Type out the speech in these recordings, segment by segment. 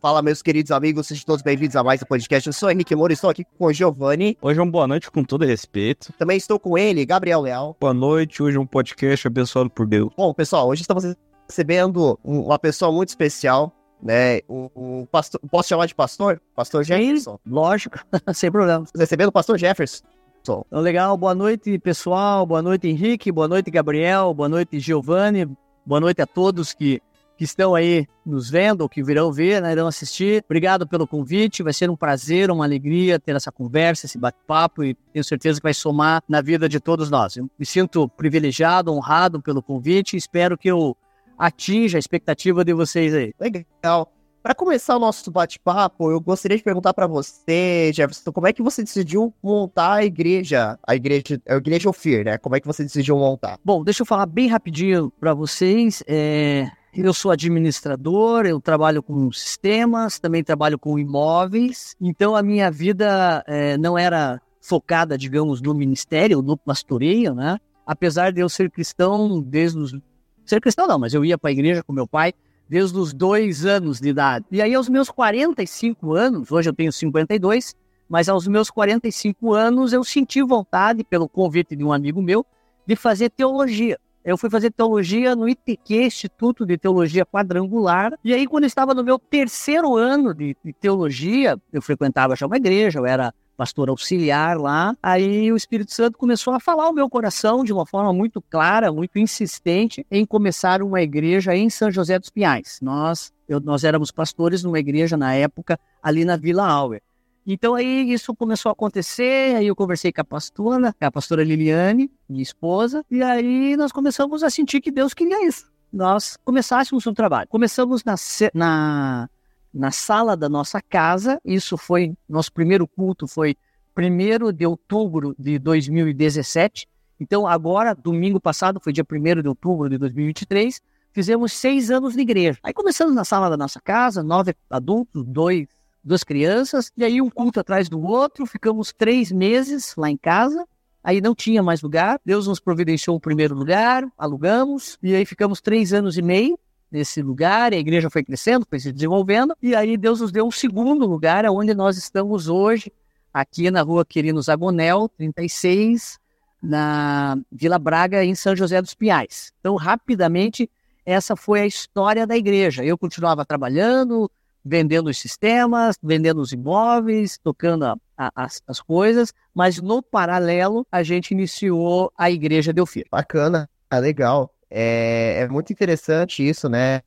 Fala, meus queridos amigos, sejam todos bem-vindos a mais um podcast. Eu sou Henrique Moura, estou aqui com o Giovanni. Hoje é uma boa noite com todo respeito. Também estou com ele, Gabriel Leal. Boa noite, hoje é um podcast abençoado por Deus. Bom, pessoal, hoje estamos recebendo uma pessoa muito especial, né? O, o pastor, posso chamar de pastor? Pastor Jefferson? Sim, lógico, sem problema. Recebendo o pastor Jefferson. Então, legal, boa noite, pessoal. Boa noite, Henrique. Boa noite, Gabriel. Boa noite, Giovanni. Boa noite a todos que que estão aí nos vendo, ou que virão ver, né, irão assistir. Obrigado pelo convite, vai ser um prazer, uma alegria ter essa conversa, esse bate-papo e tenho certeza que vai somar na vida de todos nós. Eu me sinto privilegiado, honrado pelo convite e espero que eu atinja a expectativa de vocês aí. Legal. Para começar o nosso bate-papo, eu gostaria de perguntar para você, Jefferson, como é que você decidiu montar a igreja, a igreja, a igreja Ofir, né? Como é que você decidiu montar? Bom, deixa eu falar bem rapidinho para vocês. É, eu sou administrador, eu trabalho com sistemas, também trabalho com imóveis. Então a minha vida é, não era focada, digamos, no ministério, no pastoreio, né? Apesar de eu ser cristão desde os... Ser cristão não, mas eu ia para a igreja com meu pai desde os dois anos de idade. E aí aos meus 45 anos, hoje eu tenho 52, mas aos meus 45 anos eu senti vontade, pelo convite de um amigo meu, de fazer teologia. Eu fui fazer teologia no ITQ, Instituto de Teologia Quadrangular. E aí, quando eu estava no meu terceiro ano de, de teologia, eu frequentava já uma igreja, eu era pastor auxiliar lá. Aí o Espírito Santo começou a falar o meu coração de uma forma muito clara, muito insistente, em começar uma igreja em São José dos Pinhais. Nós, eu, nós éramos pastores numa igreja na época ali na Vila Auer. Então aí isso começou a acontecer, aí eu conversei com a pastora, a pastora Liliane, minha esposa, e aí nós começamos a sentir que Deus queria isso. Nós começássemos um trabalho. Começamos na, na, na sala da nossa casa, isso foi, nosso primeiro culto foi 1 de outubro de 2017, então agora, domingo passado, foi dia 1 de outubro de 2023, fizemos seis anos de igreja. Aí começamos na sala da nossa casa, nove adultos, dois duas crianças, e aí um culto atrás do outro, ficamos três meses lá em casa, aí não tinha mais lugar, Deus nos providenciou o primeiro lugar, alugamos, e aí ficamos três anos e meio nesse lugar, a igreja foi crescendo, foi se desenvolvendo, e aí Deus nos deu um segundo lugar, onde nós estamos hoje, aqui na rua Quirino Zagonel, 36, na Vila Braga, em São José dos Pinhais. Então, rapidamente, essa foi a história da igreja. Eu continuava trabalhando, vendendo os sistemas, vendendo os imóveis, tocando a, a, as, as, coisas, mas no paralelo a gente iniciou a Igreja Delfir. Bacana, é legal. É, é muito interessante isso, né?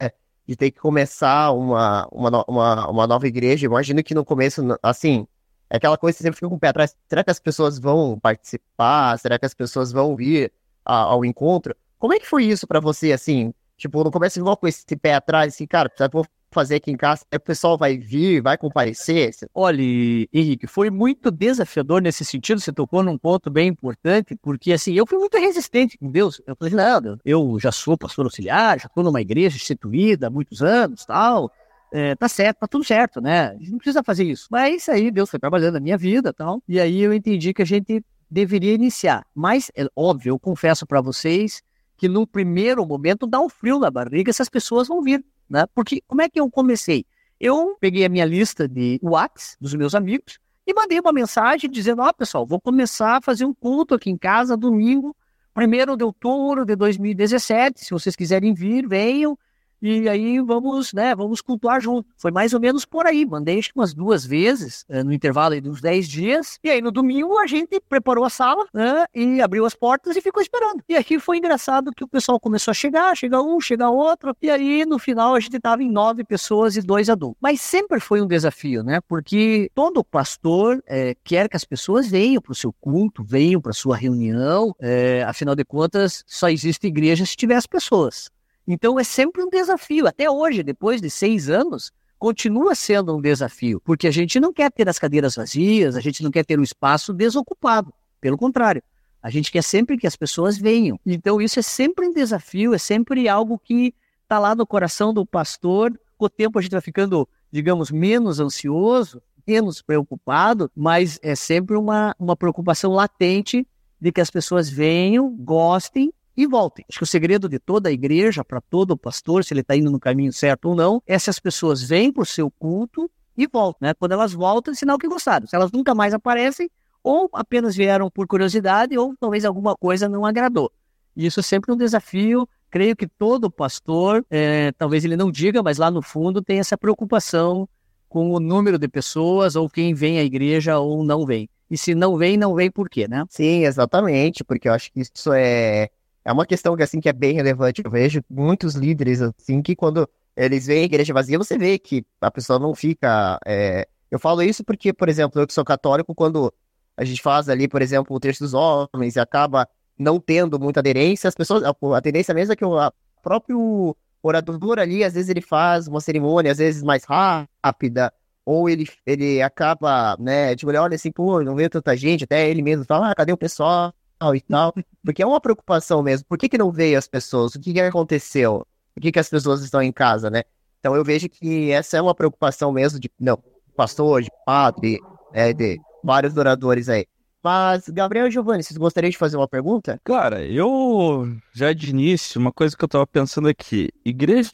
De ter que começar uma, uma, uma, uma nova igreja. Imagino que no começo, assim, é aquela coisa que você sempre fica com o pé atrás. Será que as pessoas vão participar? Será que as pessoas vão vir a, ao encontro? Como é que foi isso para você, assim? Tipo, no começo igual com esse pé atrás, assim, cara, vou fazer aqui em casa? O pessoal vai vir, vai comparecer? Olha, Henrique, foi muito desafiador nesse sentido. Você tocou num ponto bem importante, porque assim, eu fui muito resistente com Deus. Eu falei, não, eu já sou pastor auxiliar, já estou numa igreja instituída há muitos anos, tal. É, tá certo, tá tudo certo, né? A gente não precisa fazer isso. Mas aí Deus foi trabalhando na minha vida tal. E aí eu entendi que a gente deveria iniciar. Mas, é óbvio, eu confesso para vocês que no primeiro momento dá um frio na barriga se as pessoas vão vir né? Porque como é que eu comecei? Eu peguei a minha lista de WhatsApp dos meus amigos e mandei uma mensagem dizendo: Ó, oh, pessoal, vou começar a fazer um culto aqui em casa domingo, 1 de outubro de 2017. Se vocês quiserem vir, venham e aí vamos, né, vamos cultuar junto. Foi mais ou menos por aí, mandei acho que umas duas vezes, eh, no intervalo de uns 10 dias, e aí no domingo a gente preparou a sala, né, e abriu as portas e ficou esperando. E aqui foi engraçado que o pessoal começou a chegar, chega um, chega outro, e aí no final a gente estava em nove pessoas e dois adultos. Mas sempre foi um desafio, né, porque todo pastor é, quer que as pessoas venham para o seu culto, venham para sua reunião, é, afinal de contas, só existe igreja se tiver as pessoas. Então é sempre um desafio. Até hoje, depois de seis anos, continua sendo um desafio, porque a gente não quer ter as cadeiras vazias, a gente não quer ter o espaço desocupado. Pelo contrário, a gente quer sempre que as pessoas venham. Então isso é sempre um desafio, é sempre algo que está lá no coração do pastor. Com o tempo a gente vai ficando, digamos, menos ansioso, menos preocupado, mas é sempre uma, uma preocupação latente de que as pessoas venham, gostem e voltem. Acho que o segredo de toda a igreja, para todo pastor, se ele está indo no caminho certo ou não, é se as pessoas vêm para o seu culto e voltam. Né? Quando elas voltam, é sinal que gostaram. Se elas nunca mais aparecem, ou apenas vieram por curiosidade, ou talvez alguma coisa não agradou. E isso é sempre um desafio. Creio que todo pastor, é, talvez ele não diga, mas lá no fundo tem essa preocupação com o número de pessoas, ou quem vem à igreja ou não vem. E se não vem, não vem por quê, né? Sim, exatamente, porque eu acho que isso é, é uma questão que, assim, que é bem relevante. Eu vejo muitos líderes, assim, que quando eles veem a igreja vazia, você vê que a pessoa não fica... É... Eu falo isso porque, por exemplo, eu que sou católico, quando a gente faz ali, por exemplo, o texto dos homens e acaba não tendo muita aderência, as pessoas, a, tendência mesmo é que o próprio orador ali, às vezes ele faz uma cerimônia, às vezes mais rápida, ou ele, ele acaba, né, tipo, ele olha assim, pô, não veio tanta gente, até ele mesmo fala, ah, cadê o pessoal e tal, porque é uma preocupação mesmo, por que que não veio as pessoas, o que que aconteceu, por que que as pessoas estão em casa, né, então eu vejo que essa é uma preocupação mesmo de, não, pastor, de padre, é, de vários oradores aí. Mas, Gabriel e Giovanni, vocês gostariam de fazer uma pergunta? Cara, eu já de início, uma coisa que eu tava pensando aqui, igreja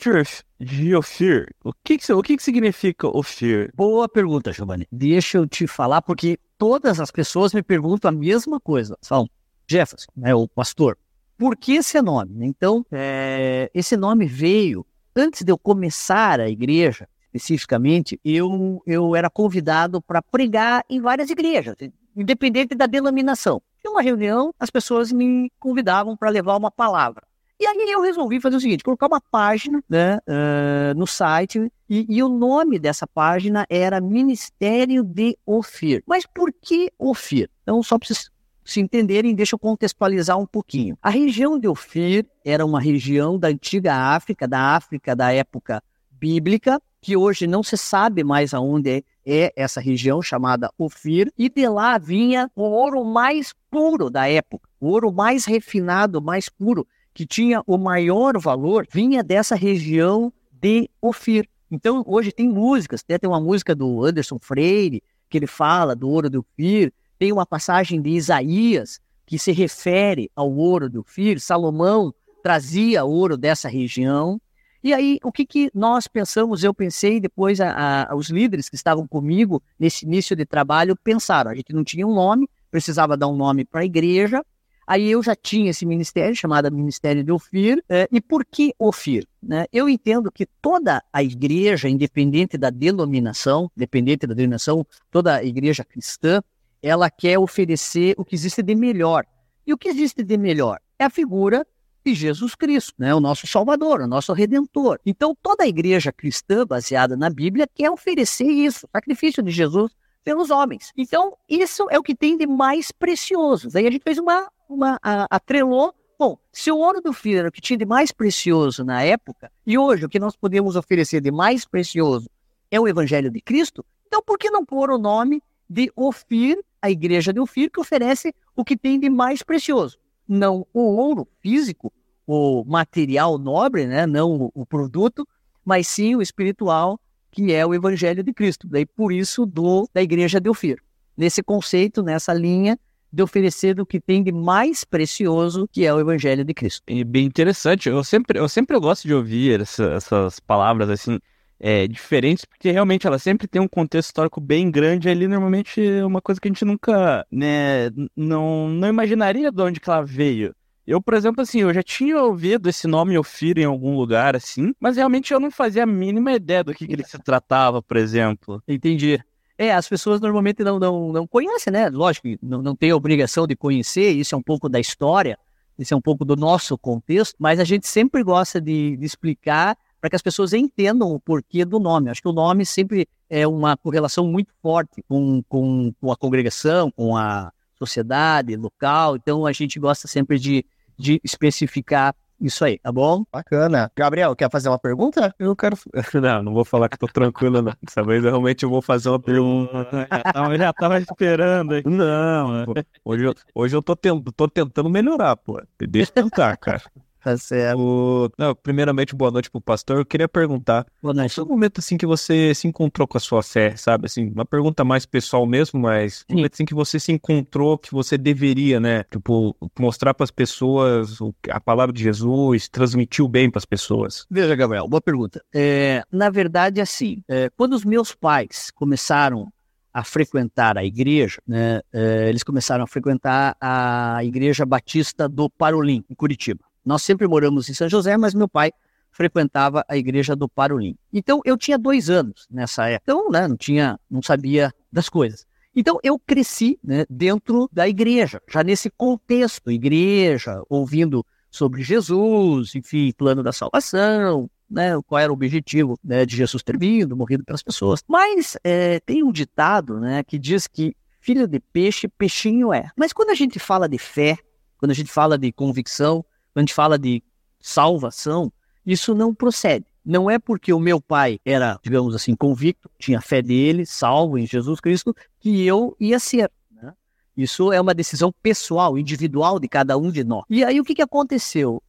de Ofir, o que que, o que que significa Ofir? Boa pergunta, Giovanni. Deixa eu te falar, porque todas as pessoas me perguntam a mesma coisa. Falam, Jefferson, né, o pastor, por que esse nome? Então, é, esse nome veio antes de eu começar a igreja, especificamente, eu, eu era convidado para pregar em várias igrejas independente da denominação. Tinha uma reunião, as pessoas me convidavam para levar uma palavra. E aí eu resolvi fazer o seguinte, colocar uma página né, uh, no site e, e, o nome dessa página era Ministério de Ofir. Mas por que Ofir? Então, só para vocês se entenderem, deixa eu contextualizar um pouquinho. A região de Ofir era uma região da antiga África, da África da época bíblica, que hoje não se sabe mais aonde é essa região chamada Ofir, e de lá vinha o ouro mais puro da época, o ouro mais refinado, mais puro, que tinha o maior valor, vinha dessa região de Ofir. Então, hoje tem músicas, até tem uma música do Anderson Freire, que ele fala do ouro do Ofir, tem uma passagem de Isaías, que se refere ao ouro do Ofir, Salomão trazia ouro dessa região, e aí, o que, que nós pensamos? Eu pensei, depois a, a, os líderes que estavam comigo nesse início de trabalho pensaram: a gente não tinha um nome, precisava dar um nome para a igreja. Aí eu já tinha esse ministério chamado Ministério de Ofir. É, e por que Ofir? Né? Eu entendo que toda a igreja, independente da denominação, independente da denominação, toda a igreja cristã, ela quer oferecer o que existe de melhor. E o que existe de melhor? É a figura de Jesus Cristo, né? o nosso Salvador, o nosso Redentor. Então, toda a igreja cristã baseada na Bíblia quer oferecer isso, o sacrifício de Jesus pelos homens. Então, isso é o que tem de mais precioso. Daí a gente fez uma, uma a, atrelou. Bom, se o ouro do filho era o que tinha de mais precioso na época, e hoje o que nós podemos oferecer de mais precioso é o Evangelho de Cristo, então por que não pôr o nome de Ofir, a igreja de Ofir, que oferece o que tem de mais precioso? não o ouro físico, o material nobre, né? não o produto, mas sim o espiritual, que é o Evangelho de Cristo. Daí por isso do da Igreja de Ofir. Nesse conceito, nessa linha de oferecer o que tem de mais precioso, que é o Evangelho de Cristo. E bem interessante. Eu sempre, eu sempre gosto de ouvir essa, essas palavras assim é, diferentes, porque realmente ela sempre tem um contexto histórico bem grande ali, normalmente é uma coisa que a gente nunca, né, não, não imaginaria de onde que ela veio. Eu, por exemplo, assim, eu já tinha ouvido esse nome Ofir em algum lugar, assim, mas realmente eu não fazia a mínima ideia do que, que ele se tratava, por exemplo. Entendi. É, as pessoas normalmente não, não, não conhecem, né? Lógico, não, não tem a obrigação de conhecer, isso é um pouco da história, isso é um pouco do nosso contexto, mas a gente sempre gosta de, de explicar para que as pessoas entendam o porquê do nome. Acho que o nome sempre é uma correlação muito forte com, com, com a congregação, com a sociedade local, então a gente gosta sempre de, de especificar isso aí, tá bom? Bacana. Gabriel, quer fazer uma pergunta? Eu quero. Não, não vou falar que tô tranquilo, não. Dessa vez realmente eu vou fazer uma pergunta. Eu já tava esperando. Hein? Não, hoje eu, hoje eu tô, tent... tô tentando melhorar, pô. Deixa eu tentar, cara. Tá certo. O... Não, primeiramente, boa noite pro pastor. Eu queria perguntar, Boa noite. foi um momento assim que você se encontrou com a sua fé, sabe? Assim, uma pergunta mais pessoal mesmo, mas um momento assim que você se encontrou, que você deveria, né? Tipo, mostrar pras pessoas o- a palavra de Jesus, transmitir o bem pras pessoas. Veja, Gabriel, boa pergunta. É, na verdade, assim, é, quando os meus pais começaram a frequentar a igreja, né, é, eles começaram a frequentar a Igreja Batista do Parolim, em Curitiba. Nós sempre moramos em São José, mas meu pai frequentava a Igreja do Parolim. Então, eu tinha dois anos nessa época. Então, né, não tinha, não sabia das coisas. Então, eu cresci né, dentro da igreja, já nesse contexto, igreja, ouvindo sobre Jesus, enfim, plano da salvação, né, qual era o objetivo né, de Jesus ter vindo, morrido pelas pessoas. Mas é, tem um ditado né, que diz que filho de peixe, peixinho é. Mas quando a gente fala de fé, quando a gente fala de convicção, quando a gente fala de salvação, isso não procede. Não é porque o meu pai era, digamos assim, convicto, tinha fé dele, salvo em Jesus Cristo, que eu ia ser. né? Isso é uma decisão pessoal, individual de cada um de nós. E aí o que, que aconteceu?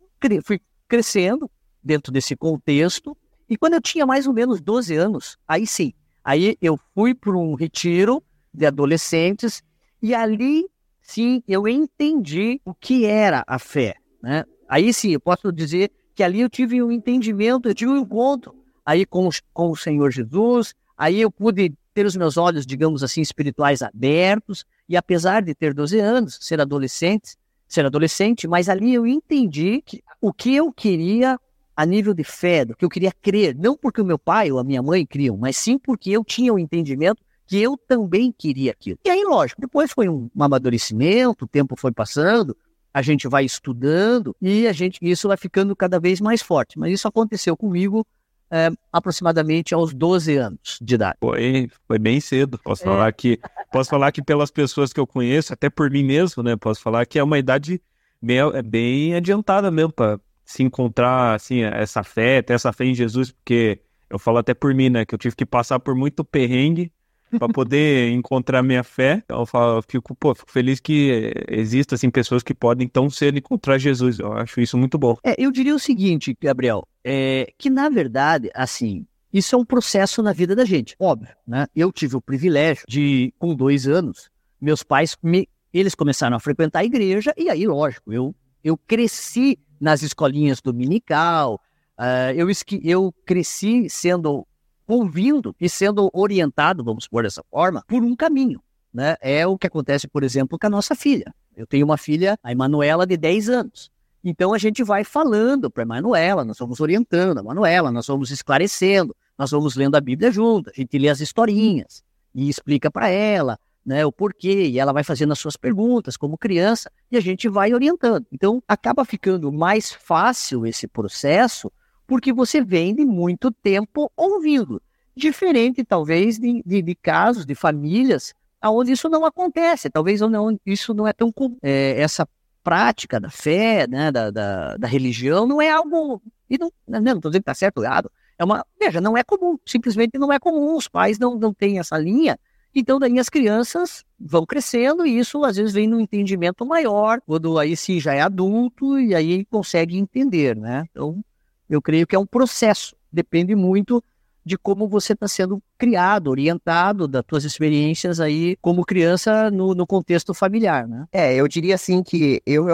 Fui crescendo dentro desse contexto, e quando eu tinha mais ou menos 12 anos, aí sim, aí eu fui para um retiro de adolescentes, e ali sim eu entendi o que era a fé. Né? Aí sim, eu posso dizer que ali eu tive um entendimento, eu tive um encontro aí com, com o Senhor Jesus, aí eu pude ter os meus olhos, digamos assim, espirituais abertos, e apesar de ter 12 anos, ser adolescente, ser adolescente, mas ali eu entendi que o que eu queria a nível de fé, do que eu queria crer, não porque o meu pai ou a minha mãe criam, mas sim porque eu tinha o entendimento que eu também queria aquilo. E aí, lógico, depois foi um, um amadurecimento, o tempo foi passando, a gente vai estudando e a gente isso vai ficando cada vez mais forte. Mas isso aconteceu comigo é, aproximadamente aos 12 anos de idade. Foi, foi bem cedo. Posso É. falar que posso falar que pelas pessoas que eu conheço, até por mim mesmo, né? Posso falar que é uma idade bem, é bem adiantada mesmo para se encontrar assim essa fé, ter essa fé em Jesus, porque eu falo até por mim, né? Que eu tive que passar por muito perrengue para poder encontrar minha fé. Eu, falo, eu fico, pô, fico feliz que existam assim pessoas que podem tão cedo encontrar Jesus. Eu acho isso muito bom. É, eu diria o seguinte, Gabriel, é, que na verdade, assim, isso é um processo na vida da gente, óbvio, né? Eu tive o privilégio de, com dois anos, meus pais, me, eles começaram a frequentar a igreja e aí, lógico, eu, eu cresci nas escolinhas dominical, ah, eu, eu cresci sendo ouvindo e sendo orientado, vamos por dessa forma, por um caminho, né? É o que acontece, por exemplo, com a nossa filha. Eu tenho uma filha, a Emanuela, de 10 anos. Então a gente vai falando para a Manuela, nós vamos orientando a Manuela, nós vamos esclarecendo, nós vamos lendo a Bíblia junto, a gente lê as historinhas e explica para ela né, o porquê, e ela vai fazendo as suas perguntas como criança, e a gente vai orientando. Então acaba ficando mais fácil esse processo, porque você vem de muito tempo ouvindo. Diferente, talvez, de, de, de casos, de famílias, onde isso não acontece. Talvez não, isso não é tão comum. É, essa prática da fé, né, da, da, da religião, não é algo. E não estou não dizendo que está certo ou errado. É uma, veja, não é comum. Simplesmente não é comum. Os pais não, não têm essa linha. Então, daí as crianças vão crescendo e isso às vezes vem num entendimento maior, quando aí sim já é adulto e aí consegue entender, né? Então, eu creio que é um processo. Depende muito de como você está sendo criado, orientado, das tuas experiências aí como criança no, no, contexto familiar, né? É, eu diria assim que eu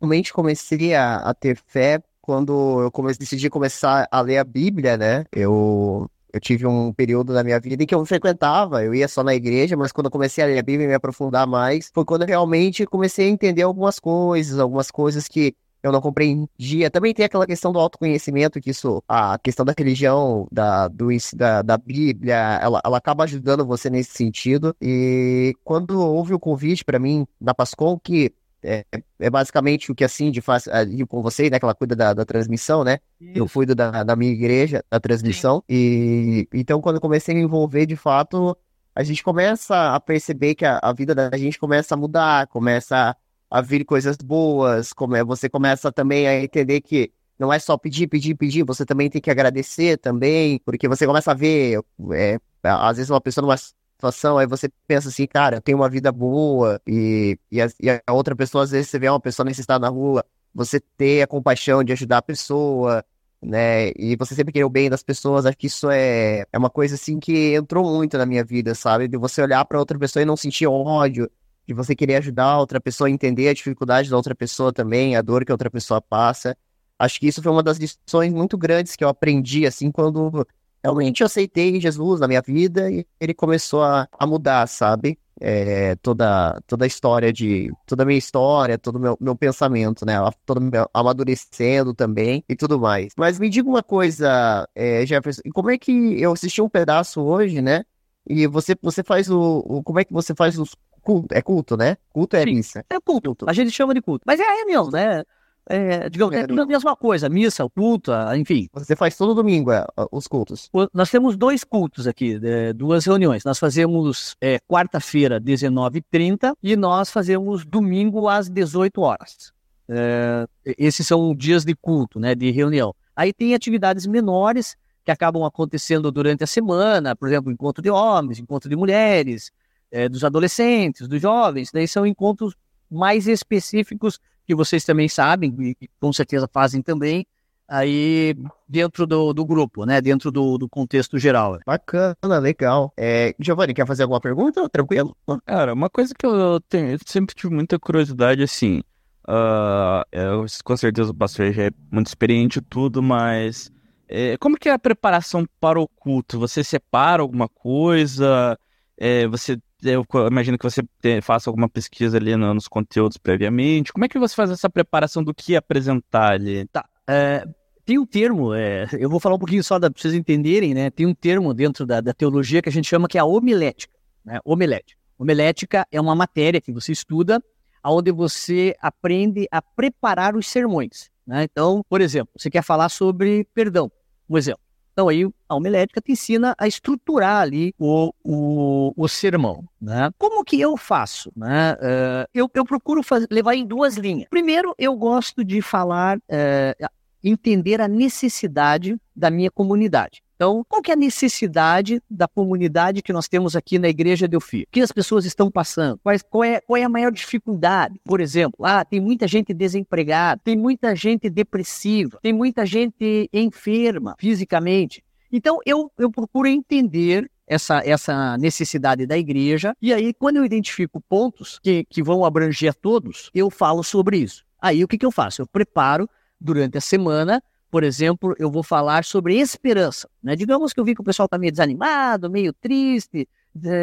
realmente comecei a, a ter fé quando eu decidi começar a ler a Bíblia, né? Eu, eu tive um período na minha vida em que eu frequentava, eu ia só na igreja, mas quando eu comecei a ler a Bíblia e me aprofundar mais, foi quando eu realmente comecei a entender algumas coisas, algumas coisas que eu não compreendia. Também tem aquela questão do autoconhecimento, que isso, a questão da religião, da, do, da, da Bíblia, ela, ela acaba ajudando você nesse sentido. E quando houve o convite para mim na Pascom, que é, é, basicamente o que a Cindy faz ali com você, né? Que ela cuida da, da transmissão, né? Isso. Eu cuido da, da minha igreja, da transmissão. E então, quando eu comecei a me envolver, de fato, a gente começa a perceber que a, a vida da gente começa a mudar, começa a vir coisas boas, como é, você começa também a entender que não é só pedir, pedir, pedir, você também tem que agradecer também, porque você começa a ver, é, às vezes uma pessoa numa situação, aí você pensa assim, cara, eu tenho uma vida boa, e, e, a, e a outra pessoa, às vezes você vê uma pessoa necessitada na rua, você ter a compaixão de ajudar a pessoa, né? E você sempre querer o bem das pessoas, acho que isso é, é uma coisa assim que entrou muito na minha vida, sabe? De você olhar para outra pessoa e não sentir ódio, de você querer ajudar a outra pessoa a entender a dificuldade da outra pessoa também, a dor que a outra pessoa passa. Acho que isso foi uma das lições muito grandes que eu aprendi, assim, quando realmente eu aceitei Jesus na minha vida e ele começou a, a mudar, sabe? é, toda, toda a história de. toda a minha história, todo o meu, meu pensamento, né? Todo meu, amadurecendo também e tudo mais. Mas me diga uma coisa, é, Jefferson, como é que eu assisti um pedaço hoje, né? E você, você faz o, o. Como é que você faz os culto? É culto, né? Culto é Sim, missa. É culto. culto. A gente chama de culto. Mas é a reunião, né? é, digamos, é, é a mesma coisa, missa, o culto, enfim. Você faz todo domingo é, os cultos? Nós temos dois cultos aqui, é, duas reuniões. Nós fazemos é, quarta-feira, 19h30, e nós fazemos domingo às 18 horas. É, esses são dias de culto, né, de reunião. Aí tem atividades menores que acabam acontecendo durante a semana, por exemplo, encontro de homens, encontro de mulheres, é, dos adolescentes, dos jovens. Daí são encontros mais específicos que vocês também sabem e com certeza fazem também, aí dentro do, do grupo, né? Dentro do, do contexto geral. Bacana, legal. É, Giovanni, quer fazer alguma pergunta? Tranquilo? Cara, uma coisa que eu, tenho, eu sempre tive muita curiosidade, assim, uh, eu, com certeza o pastor já é muito experiente e tudo, mas é, como que é a preparação para o culto? Você separa alguma coisa? É, você eu imagino que você faça alguma pesquisa ali no, nos conteúdos previamente. Como é que você faz essa preparação do que apresentar ali? Tá. É, tem um termo, é, eu vou falar um pouquinho só para vocês entenderem, né? Tem um termo dentro da, da, teologia que a gente chama que é a homilética. Né? Homilética. Homilética é uma matéria que você estuda, onde você aprende a preparar os sermões. Né? Então, por exemplo, você quer falar sobre perdão, um exemplo. Então, aí a homilética te ensina a estruturar ali o, o, o sermão. Né? Como que eu faço? Né? Uh, eu, eu procuro fazer, levar em duas linhas. Primeiro, eu gosto de falar, uh, entender a necessidade da minha comunidade. Então, qual que é a necessidade da comunidade que nós temos aqui na Igreja de Ofir? O que as pessoas estão passando? Qual, qual, é, qual é a maior dificuldade? Por exemplo, ah, tem muita gente desempregada, tem muita gente depressiva, tem muita gente enferma fisicamente. Então, eu, eu procuro entender essa, essa necessidade da igreja, e aí, quando eu identifico pontos que, que vão abranger a todos, eu falo sobre isso. Aí, o que, que eu faço? Eu preparo durante a semana por exemplo, eu vou falar sobre esperança. Né? Digamos que eu vi que o pessoal está meio desanimado, meio triste,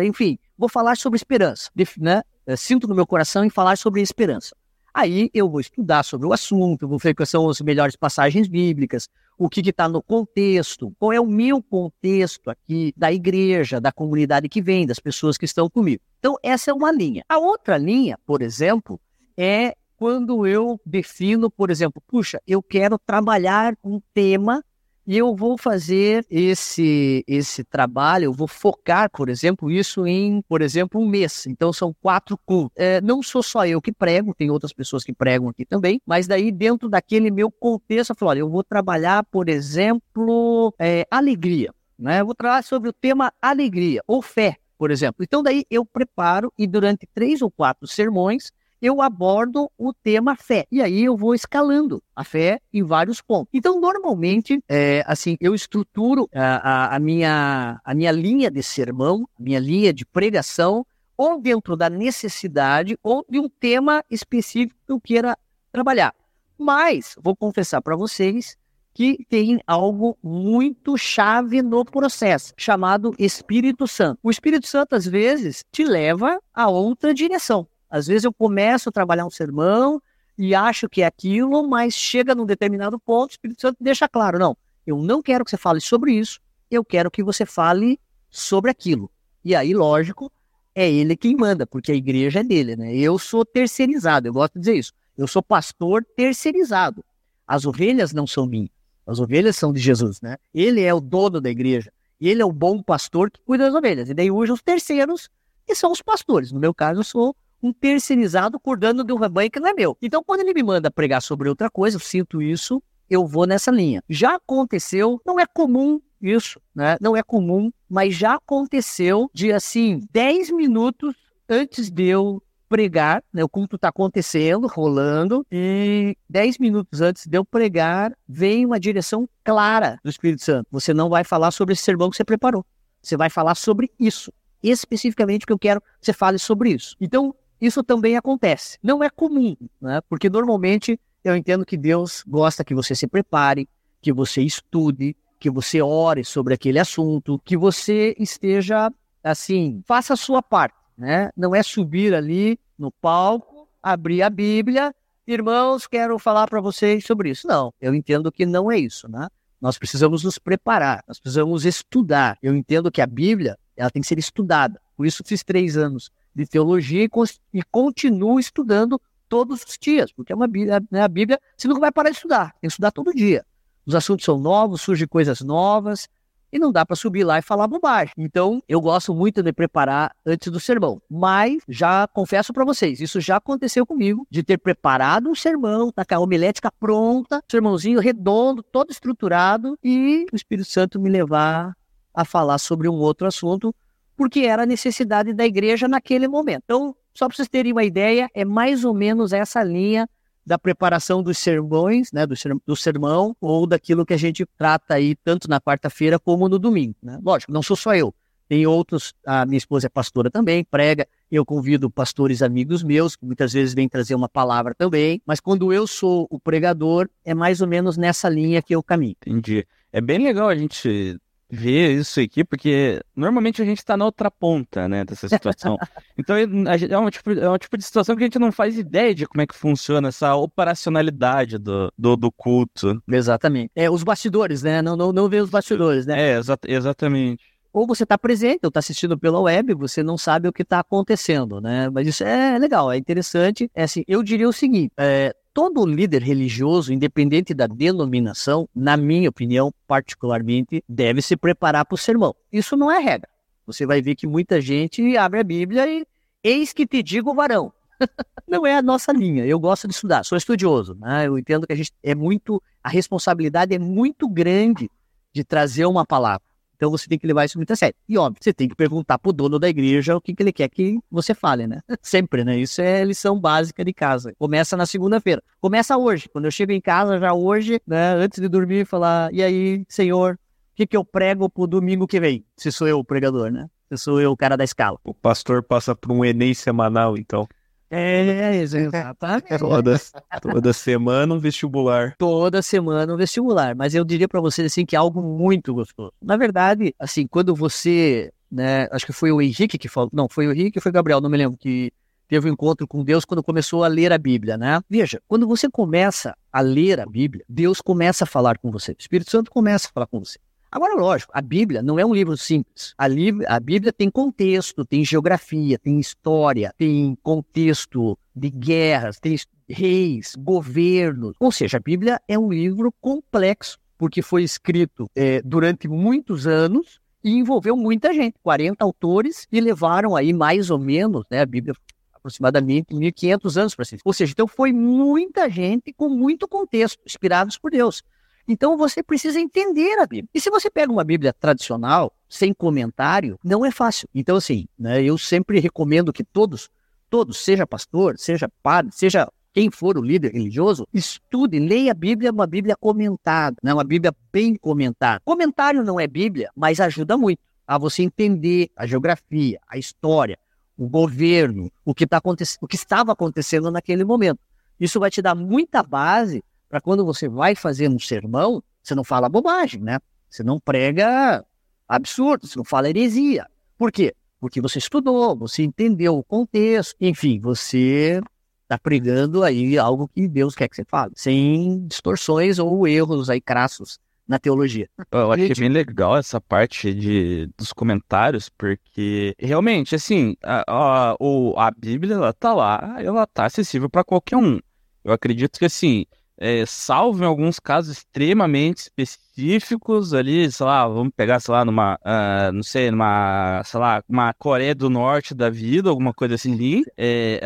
enfim, vou falar sobre esperança. Né? Sinto no meu coração em falar sobre esperança. Aí eu vou estudar sobre o assunto, vou ver quais são as melhores passagens bíblicas, o que está no contexto, qual é o meu contexto aqui da igreja, da comunidade que vem, das pessoas que estão comigo. Então, essa é uma linha. A outra linha, por exemplo, é quando eu defino, por exemplo, puxa, eu quero trabalhar um tema e eu vou fazer esse esse trabalho, eu vou focar, por exemplo, isso em, por exemplo, um mês. Então são quatro cultos. É, não sou só eu que prego, tem outras pessoas que pregam aqui também, mas daí dentro daquele meu contexto, eu falo, olha, eu vou trabalhar, por exemplo, é, alegria. Né? Eu vou trabalhar sobre o tema alegria ou fé, por exemplo. Então daí eu preparo e durante três ou quatro sermões eu abordo o tema fé. E aí eu vou escalando a fé em vários pontos. Então, normalmente, é, assim, eu estruturo a, a, a, minha, a minha linha de sermão, a minha linha de pregação, ou dentro da necessidade, ou de um tema específico que eu queira trabalhar. Mas, vou confessar para vocês que tem algo muito chave no processo, chamado Espírito Santo. O Espírito Santo, às vezes, te leva a outra direção. Às vezes eu começo a trabalhar um sermão e acho que é aquilo, mas chega num determinado ponto, o Espírito Santo deixa claro: não, eu não quero que você fale sobre isso, eu quero que você fale sobre aquilo. E aí, lógico, é ele quem manda, porque a igreja é dele, né? Eu sou terceirizado, eu gosto de dizer isso. Eu sou pastor terceirizado. As ovelhas não são minhas, as ovelhas são de Jesus, né? Ele é o dono da igreja, ele é o bom pastor que cuida das ovelhas. E daí hoje os terceiros, que são os pastores. No meu caso, eu sou um terceirizado cuidando de um rebanho que não é meu. Então, quando ele me manda pregar sobre outra coisa, eu sinto isso, eu vou nessa linha. Já aconteceu, não é comum isso, né? Não é comum, mas já aconteceu de assim, 10 minutos antes de eu pregar, né? O culto está acontecendo, rolando, e dez minutos antes de eu pregar, vem uma direção clara do Espírito Santo. Você não vai falar sobre esse sermão que você preparou. Você vai falar sobre isso. Especificamente que eu quero que você fale sobre isso. Então, isso também acontece. Não é comum, né? Porque normalmente eu entendo que Deus gosta que você se prepare, que você estude, que você ore sobre aquele assunto, que você esteja assim, faça a sua parte né? Não é subir ali no palco, abrir a Bíblia, irmãos, quero falar para vocês sobre isso. Não, eu entendo que não é isso, né? Nós precisamos nos preparar, nós precisamos estudar. Eu entendo que a Bíblia, ela tem que ser estudada. Por isso fiz três anos de teologia e, e continuo estudando todos os dias, porque é uma Bíblia, né? a Bíblia você nunca vai parar de estudar, tem que estudar todo dia. Os assuntos são novos, surgem coisas novas, e não dá para subir lá e falar bobagem. Então, eu gosto muito de preparar antes do sermão, mas já confesso para vocês, isso já aconteceu comigo, de ter preparado um sermão, tá com a homilética pronta, sermãozinho redondo, todo estruturado, e o Espírito Santo me levar a falar sobre um outro assunto, porque era a necessidade da igreja naquele momento. Então, só para vocês terem uma ideia, é mais ou menos essa linha da preparação dos sermões, né, do, ser, do sermão, ou daquilo que a gente trata aí tanto na quarta-feira como no domingo. Né? Lógico, não sou só eu. Tem outros, a minha esposa é pastora também, prega. Eu convido pastores amigos meus, que muitas vezes vêm trazer uma palavra também. Mas quando eu sou o pregador, é mais ou menos nessa linha que eu caminho. Entendi. É bem legal a gente ver isso aqui, porque normalmente a gente está na outra ponta, né, dessa situação. então é um, tipo, é um tipo de situação que a gente não faz ideia de como é que funciona essa operacionalidade do, do, do culto. Exatamente. É, os bastidores, né? Não, não, não vê os bastidores, né? É, exa exatamente ou você está presente, ou está assistindo pela web, você não sabe o que está acontecendo, né? Mas isso é legal, é interessante. É assim, eu diria o seguinte: é, todo líder religioso, independente da denominação, na minha opinião, particularmente, deve se preparar para o sermão. Isso não é regra. Você vai ver que muita gente abre a Bíblia e eis que te digo varão. não é a nossa linha. Eu gosto de estudar, sou estudioso. Né? Eu entendo que a gente é muito, a responsabilidade é muito grande de trazer uma palavra. Então você tem que levar isso muito a sério. E óbvio, você tem que perguntar pro dono da igreja o que, que ele quer que você fale, né? Sempre, né? Isso é lição básica de casa. Começa na segunda-feira. Começa hoje. Quando eu chego em casa, já hoje, né? Antes de dormir, falar: e aí, senhor, o que, que eu prego pro domingo que vem? Se sou eu o pregador, né? Se sou eu o cara da escala. O pastor passa por um Enem semanal, então. É, exatamente. toda, toda semana um vestibular. Toda semana um vestibular. Mas eu diria para vocês assim que é algo muito gostoso. Na verdade, assim, quando você, né, acho que foi o Henrique que falou, não, foi o Henrique ou foi o Gabriel, não me lembro, que teve um encontro com Deus quando começou a ler a Bíblia, né? Veja, quando você começa a ler a Bíblia, Deus começa a falar com você. O Espírito Santo começa a falar com você. Agora, lógico, a Bíblia não é um livro simples. A, a Bíblia tem contexto, tem geografia, tem história, tem contexto de guerras, tem reis, governos. Ou seja, a Bíblia é um livro complexo, porque foi escrito é, durante muitos anos e envolveu muita gente, 40 autores, e levaram aí mais ou menos, né, a Bíblia aproximadamente 1.500 anos para ser. Ou seja, então foi muita gente com muito contexto, inspirados por Deus. Então você precisa entender a Bíblia. E se você pega uma Bíblia tradicional, sem comentário, não é fácil. Então, assim, né, eu sempre recomendo que todos, todos, seja pastor, seja padre, seja quem for o líder religioso, estude, leia a Bíblia, uma Bíblia comentada, né, uma Bíblia bem comentada. Comentário não é Bíblia, mas ajuda muito a você entender a geografia, a história, o governo, o que, tá o que estava acontecendo naquele momento. Isso vai te dar muita base para quando você vai fazer um sermão, você não fala bobagem, né? Você não prega absurdo, você não fala heresia. Por quê? Porque você estudou, você entendeu o contexto, enfim, você está pregando aí algo que Deus quer que você fale, sem distorções ou erros aí crassos na teologia. Eu achei bem legal essa parte de, dos comentários, porque realmente, assim, a, a, a Bíblia, ela tá lá, ela tá acessível para qualquer um. Eu acredito que, assim, é, salvo em alguns casos extremamente específicos ali, sei lá, vamos pegar, sei lá, numa, uh, não sei, numa, sei lá, uma Coreia do Norte da vida, alguma coisa assim, é,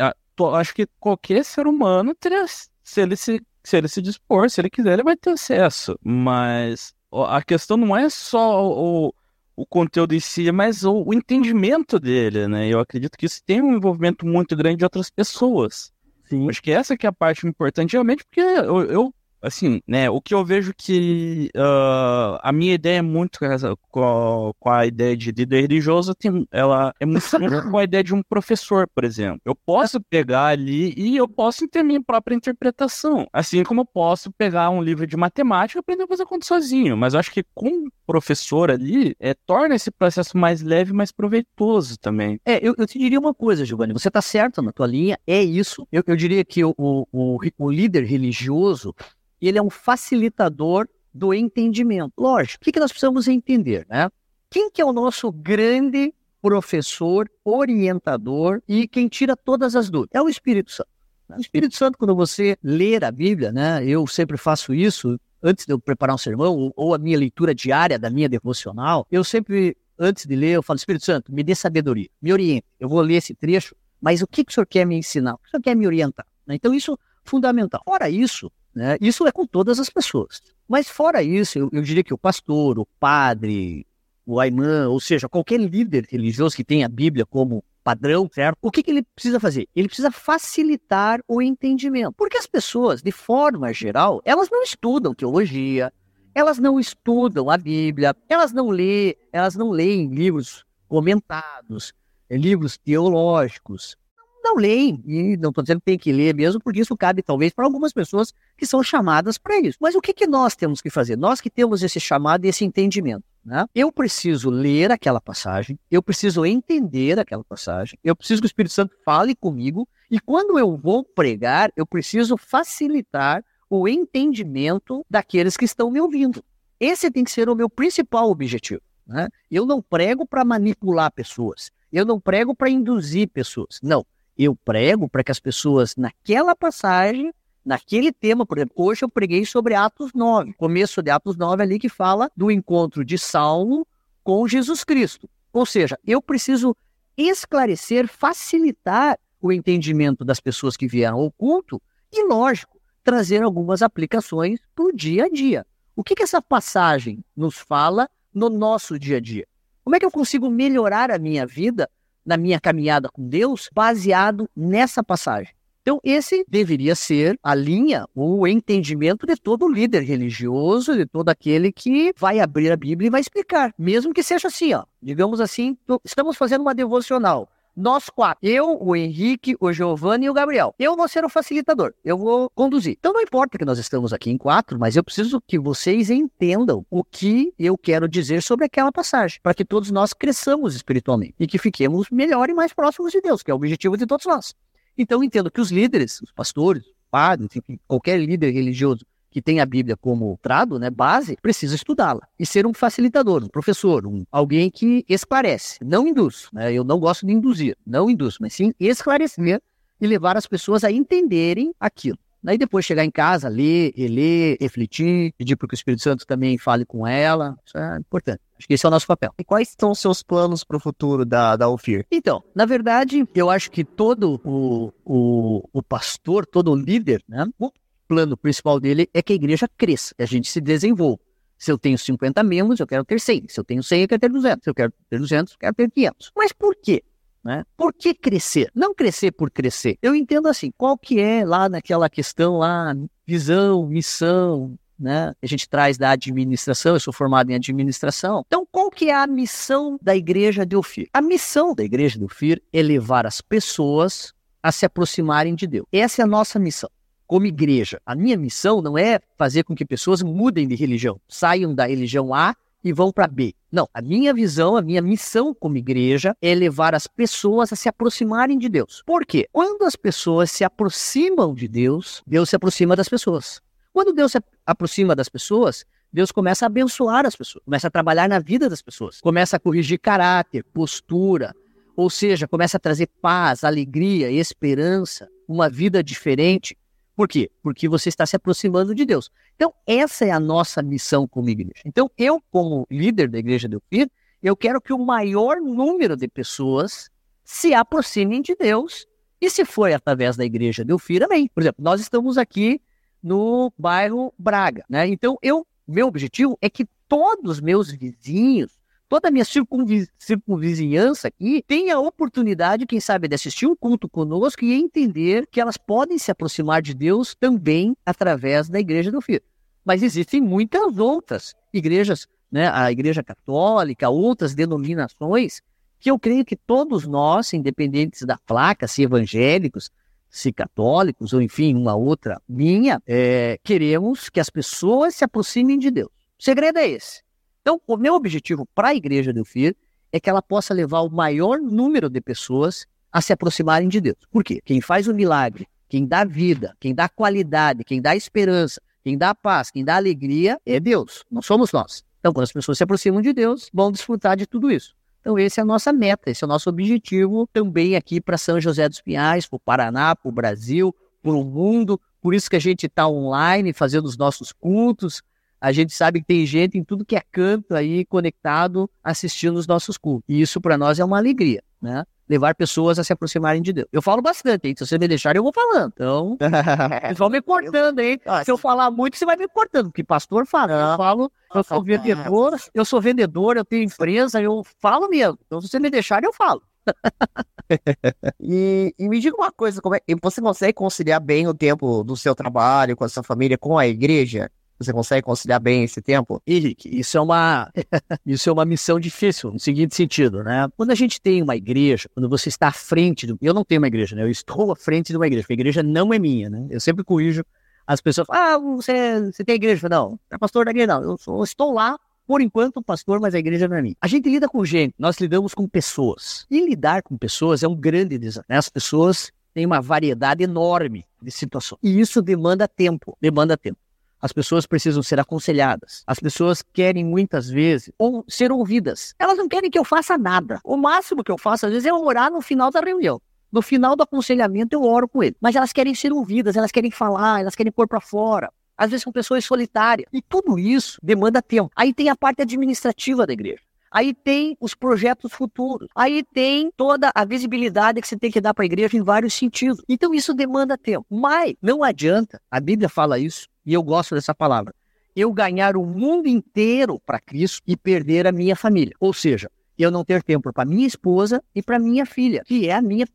acho que qualquer ser humano teria, se ele se, se ele se dispor, se ele quiser, ele vai ter acesso, mas a questão não é só o, o conteúdo em si, mas o, o, entendimento dele, né? Eu acredito que isso tem um envolvimento muito grande de outras pessoas. Sim. Acho que essa que é a parte importante, realmente, porque eu, eu assim, né, o que eu vejo que uh, a minha ideia é muito com, com a ideia de líder religioso, tem, ela é muito com a ideia de um professor, por exemplo. Eu posso pegar ali e eu posso ter minha própria interpretação, assim como eu posso pegar um livro de matemática e aprender a fazer conta sozinho, mas eu acho que com um professor ali, é, torna esse processo mais leve, mais proveitoso também. É, eu, eu te diria uma coisa, Giovanni, você está certo na tua linha, é isso. Eu, eu diria que o, o, o líder religioso, ele é um facilitador do entendimento. Lógico, o que, que nós precisamos entender, né? Quem que é o nosso grande professor, orientador e quem tira todas as dúvidas? É o Espírito Santo. O Espírito Santo, quando você ler a Bíblia, né? Eu sempre faço isso antes de eu preparar um sermão ou a minha leitura diária da minha devocional. Eu sempre, antes de ler, eu falo: Espírito Santo, me dê sabedoria, me oriente. Eu vou ler esse trecho, mas o que, que o senhor quer me ensinar? O que o senhor quer me orientar? Então, isso é fundamental. Fora isso, né? Isso é com todas as pessoas. Mas fora isso, eu, eu diria que o pastor, o padre, o aimã, ou seja, qualquer líder religioso que tenha a Bíblia como padrão, certo? O que, que ele precisa fazer? Ele precisa facilitar o entendimento. Porque as pessoas, de forma geral, elas não estudam teologia, elas não estudam a Bíblia, elas não lê, elas não leem livros comentados, livros teológicos, não leem, e não estou dizendo que tem que ler mesmo, porque isso cabe talvez para algumas pessoas que são chamadas para isso. Mas o que, que nós temos que fazer? Nós que temos esse chamado e esse entendimento. Né? Eu preciso ler aquela passagem, eu preciso entender aquela passagem, eu preciso que o Espírito Santo fale comigo, e quando eu vou pregar, eu preciso facilitar o entendimento daqueles que estão me ouvindo. Esse tem que ser o meu principal objetivo. Né? Eu não prego para manipular pessoas, eu não prego para induzir pessoas. Não, eu prego para que as pessoas, naquela passagem, naquele tema, por exemplo, hoje eu preguei sobre Atos 9, começo de Atos 9 ali que fala do encontro de Saulo com Jesus Cristo. Ou seja, eu preciso esclarecer, facilitar o entendimento das pessoas que vieram ao culto e, lógico, trazer algumas aplicações para o dia a dia. O que, que essa passagem nos fala no nosso dia a dia? Como é que eu consigo melhorar a minha vida na minha caminhada com Deus baseado nessa passagem. Então, esse deveria ser a linha, o entendimento de todo líder religioso, de todo aquele que vai abrir a Bíblia e vai explicar. Mesmo que seja assim, ó. Digamos assim, estamos fazendo uma devocional. Nós quatro, eu, o Henrique, o Giovanni e o Gabriel. Eu vou ser o facilitador, eu vou conduzir. Então não importa que nós estamos aqui em quatro, mas eu preciso que vocês entendam o que eu quero dizer sobre aquela passagem, para que todos nós cresçamos espiritualmente e que fiquemos melhor e mais próximos de Deus, que é o objetivo de todos nós. Então entendo que os líderes, os pastores, padres, enfim, qualquer líder religioso que tem a Bíblia como trado, né, base, precisa estudá-la e ser um facilitador, um professor, um, alguém que esclarece, não induz. Né? Eu não gosto de induzir, não induz, mas sim esclarecer e levar as pessoas a entenderem aquilo. Daí depois chegar em casa, ler, reler, refletir, pedir para que o Espírito Santo também fale com ela. Isso é importante. Acho que esse é o nosso papel. E quais são os seus planos para o futuro da, da UFIR? Então, na verdade, eu acho que todo o, o, o pastor, todo o líder, né, plano principal dele é que a igreja cresça, que a gente se desenvolva. Se eu tenho 50 membros, eu quero ter 100. Se eu tenho 100, eu quero ter 200. Se eu quero ter 200, eu quero ter 500. Mas por quê? Né? Por que crescer? Não crescer por crescer. Eu entendo assim, qual que é lá naquela questão lá, visão, missão, né? A gente traz da administração, eu sou formado em administração. Então, qual que é a missão da igreja de Ofir? A missão da igreja de Ofir é levar as pessoas a se aproximarem de Deus. Essa é a nossa missão como igreja. A minha missão não é fazer com que pessoas mudem de religião, saiam da religião A e vão para B. Não, a minha visão, a minha missão como igreja é levar as pessoas a se aproximarem de Deus. Por quê? Quando as pessoas se aproximam de Deus, Deus se aproxima das pessoas. Quando Deus se aproxima das pessoas, Deus começa a abençoar as pessoas, começa a trabalhar na vida das pessoas, começa a corrigir caráter, postura, ou seja, começa a trazer paz, alegria, esperança, uma vida diferente. Por quê? Porque você está se aproximando de Deus. Então, essa é a nossa missão como igreja. Então, eu, como líder da igreja do Filho, eu quero que o maior número de pessoas se aproximem de Deus. E se for através da igreja do Filho, amém. Por exemplo, nós estamos aqui no bairro Braga, né? Então, eu, meu objetivo é que todos os meus vizinhos, toda a minha circunvi circunvizinhança aqui tem a oportunidade, quem sabe, de assistir um culto conosco e entender que elas podem se aproximar de Deus também através da Igreja do Filho. Mas existem muitas outras igrejas, né? A Igreja Católica, outras denominações, que eu creio que todos nós, independentes da placa, se evangélicos, se católicos, ou enfim, uma outra linha, é, queremos que as pessoas se aproximem de Deus. O segredo é esse. Então, o meu objetivo para a Igreja do FIR é que ela possa levar o maior número de pessoas a se aproximarem de Deus. Por quê? Quem faz o milagre, quem dá vida, quem dá qualidade, quem dá esperança, quem dá paz, quem dá alegria é Deus, não somos nós. Então, quando as pessoas se aproximam de Deus, vão desfrutar de tudo isso. Então, esse é a nossa meta, esse é o nosso objetivo também aqui para São José dos Pinhais, para o Paraná, para o Brasil, para o mundo. Por isso que a gente está online fazendo os nossos cultos. A gente sabe que tem gente em tudo que é canto aí conectado assistindo os nossos cultos. E isso para nós é uma alegria, né? levar pessoas a se aproximarem de Deus. Eu falo bastante, hein? Se você me deixar, eu vou falando. Então, vocês vão me cortando, hein? Se eu falar muito, você vai me cortando, porque pastor fala. Eu falo, eu sou vendedor, eu sou vendedor, eu tenho empresa, eu falo mesmo. Então, se você me deixar, eu falo. e, e, me diga uma coisa, como é, você consegue conciliar bem o tempo do seu trabalho com a sua família, com a igreja? Você consegue conciliar bem esse tempo? Henrique, isso é uma isso é uma missão difícil, no seguinte sentido, né? Quando a gente tem uma igreja, quando você está à frente do... Eu não tenho uma igreja, né? Eu estou à frente de uma igreja, porque a igreja não é minha, né? Eu sempre corrijo as pessoas. Ah, você, você tem igreja? Não, é pastor da igreja, não. Eu, sou, eu estou lá por enquanto, pastor, mas a igreja não é minha. A gente lida com gente, nós lidamos com pessoas. E lidar com pessoas é um grande desafio. Né? As pessoas têm uma variedade enorme de situações. E isso demanda tempo, demanda tempo. As pessoas precisam ser aconselhadas. As pessoas querem muitas vezes ou ser ouvidas. Elas não querem que eu faça nada. O máximo que eu faço às vezes é orar no final da reunião. No final do aconselhamento eu oro com ele. Mas elas querem ser ouvidas, elas querem falar, elas querem pôr para fora. Às vezes são pessoas solitárias. E tudo isso demanda tempo. Aí tem a parte administrativa da igreja. Aí tem os projetos futuros. Aí tem toda a visibilidade que você tem que dar para a igreja em vários sentidos. Então isso demanda tempo. Mas não adianta, a Bíblia fala isso, e eu gosto dessa palavra. Eu ganhar o mundo inteiro para Cristo e perder a minha família. Ou seja, eu não ter tempo para minha esposa e para minha filha, que é a minha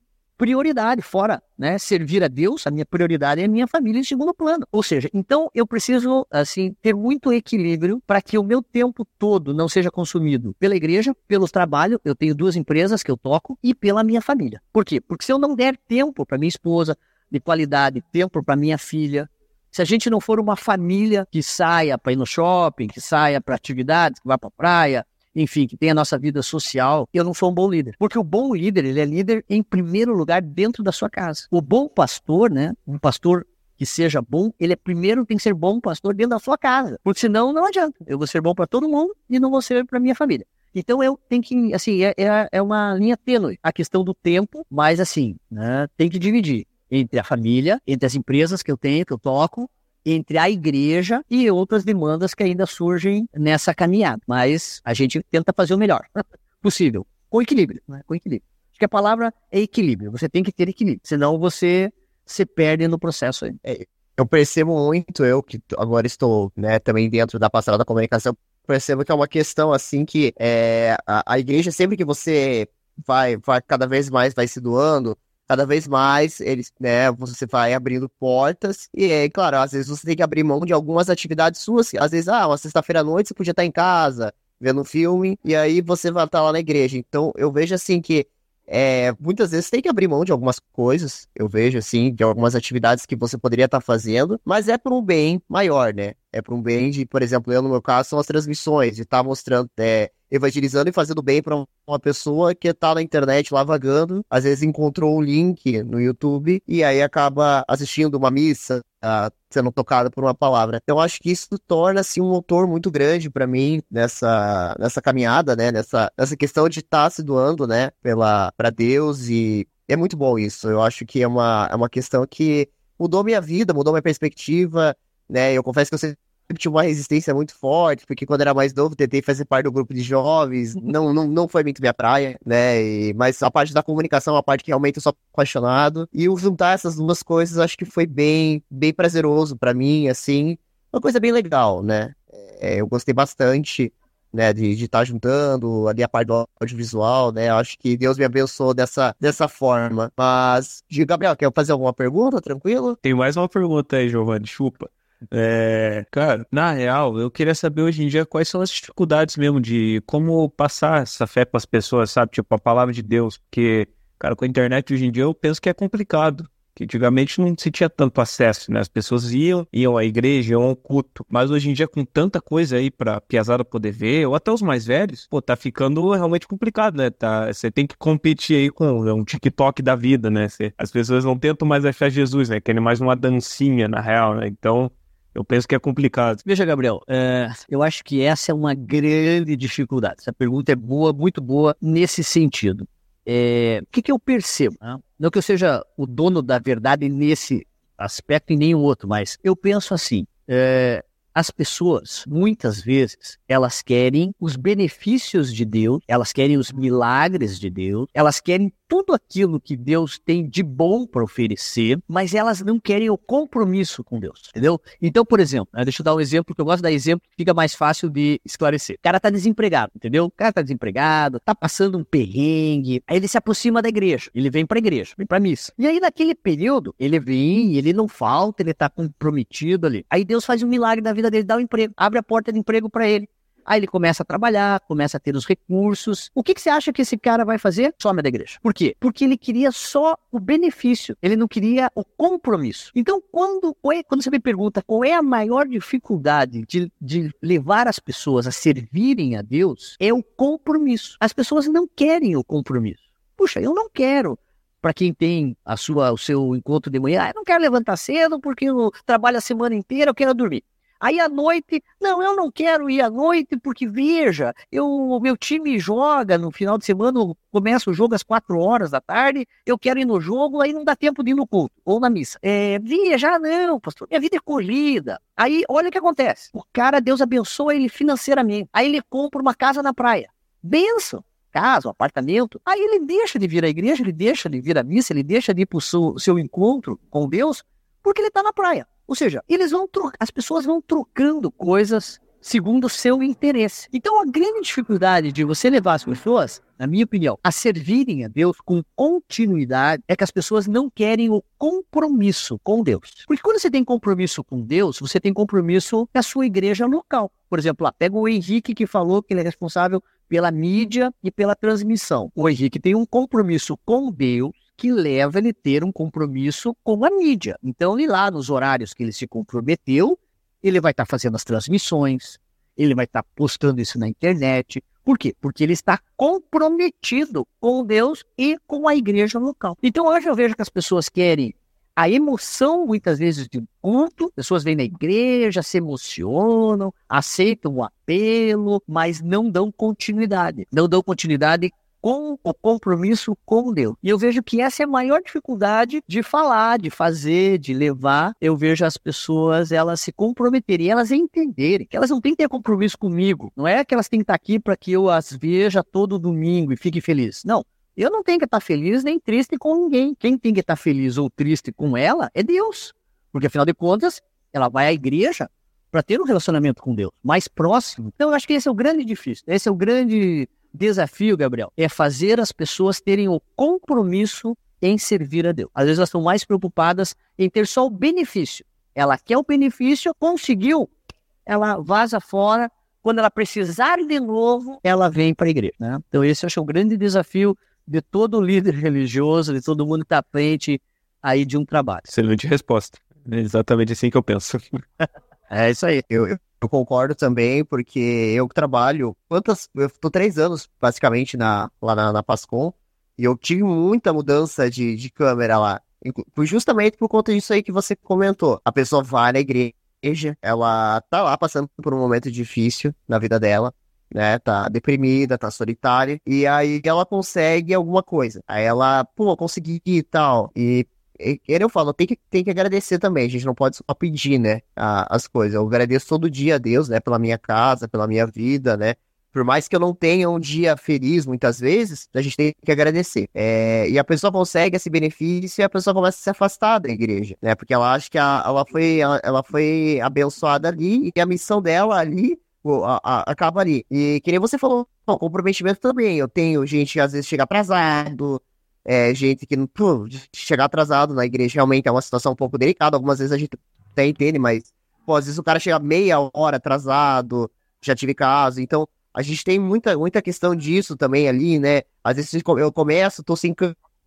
prioridade, fora né, servir a Deus, a minha prioridade é a minha família em segundo plano. Ou seja, então eu preciso assim ter muito equilíbrio para que o meu tempo todo não seja consumido pela igreja, pelo trabalho, eu tenho duas empresas que eu toco e pela minha família. Por quê? Porque se eu não der tempo para minha esposa de qualidade, tempo para minha filha, se a gente não for uma família que saia para ir no shopping, que saia para atividades, que vá para a praia, enfim, que tem a nossa vida social, eu não sou um bom líder. Porque o bom líder, ele é líder em primeiro lugar dentro da sua casa. O bom pastor, né, um pastor que seja bom, ele é primeiro tem que ser bom pastor dentro da sua casa. Porque senão não adianta. Eu vou ser bom para todo mundo e não vou ser para minha família. Então eu tenho que, assim, é, é, é uma linha tênue a questão do tempo, mas assim, né, tem que dividir entre a família, entre as empresas que eu tenho, que eu toco, entre a igreja e outras demandas que ainda surgem nessa caminhada. Mas a gente tenta fazer o melhor possível, com equilíbrio, né? com equilíbrio. Acho que a palavra é equilíbrio. Você tem que ter equilíbrio, senão você se perde no processo. É, eu percebo muito, eu que agora estou né, também dentro da passada da comunicação, percebo que é uma questão assim que é, a, a igreja, sempre que você vai, vai cada vez mais vai se doando, cada vez mais eles, né, você vai abrindo portas e é claro, às vezes você tem que abrir mão de algumas atividades suas, às vezes, ah, uma sexta-feira à noite você podia estar em casa vendo um filme e aí você vai estar lá na igreja. Então eu vejo assim que é, muitas vezes tem que abrir mão de algumas coisas, eu vejo assim, de algumas atividades que você poderia estar fazendo, mas é para um bem maior, né? É para um bem de, por exemplo, eu no meu caso são as transmissões, de estar tá mostrando, é, evangelizando e fazendo bem para uma pessoa que está na internet lá vagando, às vezes encontrou um link no YouTube e aí acaba assistindo uma missa, uh, sendo tocada por uma palavra. Então acho que isso torna assim um motor muito grande para mim nessa nessa caminhada, né, nessa nessa questão de estar tá se doando, né, pela para Deus e é muito bom isso. Eu acho que é uma é uma questão que mudou minha vida, mudou minha perspectiva, né? Eu confesso que eu sempre tive uma resistência muito forte, porque quando era mais novo tentei fazer parte do grupo de jovens, uhum. não, não, não foi muito minha praia, né? E, mas a parte da comunicação, a parte que realmente eu sou apaixonado. E o juntar essas duas coisas, acho que foi bem, bem prazeroso para mim, assim. Uma coisa bem legal, né? É, eu gostei bastante né, de estar tá juntando ali a parte do audiovisual, né, acho que Deus me abençoou dessa, dessa forma. Mas, Gabriel, quer fazer alguma pergunta, tranquilo? Tem mais uma pergunta aí, Giovanni, chupa. É, cara, na real, eu queria saber hoje em dia quais são as dificuldades mesmo de como passar essa fé para as pessoas, sabe? Tipo, a palavra de Deus, porque, cara, com a internet hoje em dia eu penso que é complicado. Que antigamente não se tinha tanto acesso, né? As pessoas iam, iam à igreja, iam ao culto. Mas hoje em dia, com tanta coisa aí pra piazada poder ver, ou até os mais velhos, pô, tá ficando realmente complicado, né? Tá, você tem que competir aí com um TikTok da vida, né? Cê, as pessoas não tentam mais achar Jesus, né? Querem mais uma dancinha, na real, né? Então, eu penso que é complicado. Veja, Gabriel, é, eu acho que essa é uma grande dificuldade. Essa pergunta é boa, muito boa nesse sentido. É, o que, que eu percebo? Né? Não que eu seja o dono da verdade nesse aspecto e nenhum outro, mas eu penso assim: é, as pessoas, muitas vezes, elas querem os benefícios de Deus, elas querem os milagres de Deus, elas querem tudo aquilo que Deus tem de bom para oferecer, mas elas não querem o compromisso com Deus, entendeu? Então, por exemplo, né, deixa eu dar um exemplo que eu gosto de dar exemplo fica mais fácil de esclarecer. O cara tá desempregado, entendeu? O cara tá desempregado, tá passando um perrengue, aí ele se aproxima da igreja, ele vem para a igreja, vem para missa. E aí naquele período, ele vem, ele não falta, ele tá comprometido ali. Aí Deus faz um milagre na vida dele, dá um emprego, abre a porta de emprego para ele. Aí ele começa a trabalhar, começa a ter os recursos. O que, que você acha que esse cara vai fazer? Some da igreja. Por quê? Porque ele queria só o benefício, ele não queria o compromisso. Então, quando, quando você me pergunta qual é a maior dificuldade de, de levar as pessoas a servirem a Deus, é o compromisso. As pessoas não querem o compromisso. Puxa, eu não quero para quem tem a sua, o seu encontro de manhã, ah, eu não quero levantar cedo porque eu trabalho a semana inteira, eu quero dormir. Aí à noite, não, eu não quero ir à noite porque veja, eu, meu time joga no final de semana, começa o jogo às quatro horas da tarde, eu quero ir no jogo, aí não dá tempo de ir no culto ou na missa. É, veja, não, pastor, minha vida é corrida. Aí olha o que acontece. O cara, Deus abençoa ele financeiramente. Aí ele compra uma casa na praia. Benção casa, um apartamento, aí ele deixa de vir à igreja, ele deixa de vir à missa, ele deixa de ir para o seu, seu, encontro com Deus, porque ele está na praia. Ou seja, eles vão as pessoas vão trocando coisas segundo o seu interesse. Então, a grande dificuldade de você levar as pessoas, na minha opinião, a servirem a Deus com continuidade é que as pessoas não querem o compromisso com Deus. Porque quando você tem compromisso com Deus, você tem compromisso com a sua igreja local. Por exemplo, lá, pega o Henrique que falou que ele é responsável pela mídia e pela transmissão. O Henrique tem um compromisso com Deus que leva ele a ter um compromisso com a mídia. Então, ele lá nos horários que ele se comprometeu, ele vai estar tá fazendo as transmissões, ele vai estar tá postando isso na internet. Por quê? Porque ele está comprometido com Deus e com a igreja local. Então, hoje eu vejo que as pessoas querem a emoção, muitas vezes, de um culto. Pessoas vêm na igreja, se emocionam, aceitam o apelo, mas não dão continuidade. Não dão continuidade com o compromisso com Deus. E eu vejo que essa é a maior dificuldade de falar, de fazer, de levar. Eu vejo as pessoas elas se comprometerem, elas entenderem que elas não têm que ter compromisso comigo. Não é que elas têm que estar aqui para que eu as veja todo domingo e fique feliz. Não. Eu não tenho que estar feliz nem triste com ninguém. Quem tem que estar feliz ou triste com ela é Deus. Porque afinal de contas, ela vai à igreja para ter um relacionamento com Deus mais próximo. Então eu acho que esse é o grande difícil. Esse é o grande desafio, Gabriel, é fazer as pessoas terem o compromisso em servir a Deus. Às vezes elas estão mais preocupadas em ter só o benefício. Ela quer o benefício, conseguiu, ela vaza fora. Quando ela precisar de novo, ela vem para a igreja. Né? Então, esse eu acho o grande desafio de todo líder religioso, de todo mundo que está à frente aí de um trabalho. Excelente resposta. É exatamente assim que eu penso. é isso aí. Eu, eu concordo também, porque eu trabalho, quantas, eu tô três anos basicamente na, lá na, na Pascom, e eu tive muita mudança de, de câmera lá. Justamente por conta disso aí que você comentou. A pessoa vai na igreja, ela tá lá passando por um momento difícil na vida dela, né? Tá deprimida, tá solitária, e aí ela consegue alguma coisa. Aí ela, pô, consegui e tal. E eu falo, tem que, tem que agradecer também, a gente não pode só pedir, né, a, as coisas. Eu agradeço todo dia a Deus, né, pela minha casa, pela minha vida, né, por mais que eu não tenha um dia feliz muitas vezes, a gente tem que agradecer. É, e a pessoa consegue esse benefício e a pessoa começa a se afastar da igreja, né? Porque ela acha que a, ela, foi, ela, foi abençoada ali e a missão dela ali a, a, acaba ali. E que nem você falou, o comprometimento também. Eu tenho gente que às vezes chega atrasado, é, gente que pô, chegar atrasado na igreja realmente é uma situação um pouco delicada. Algumas vezes a gente até entende, mas pô, às vezes o cara chega meia hora atrasado, já tive caso. Então, a gente tem muita, muita questão disso também ali, né? Às vezes eu começo, tô sem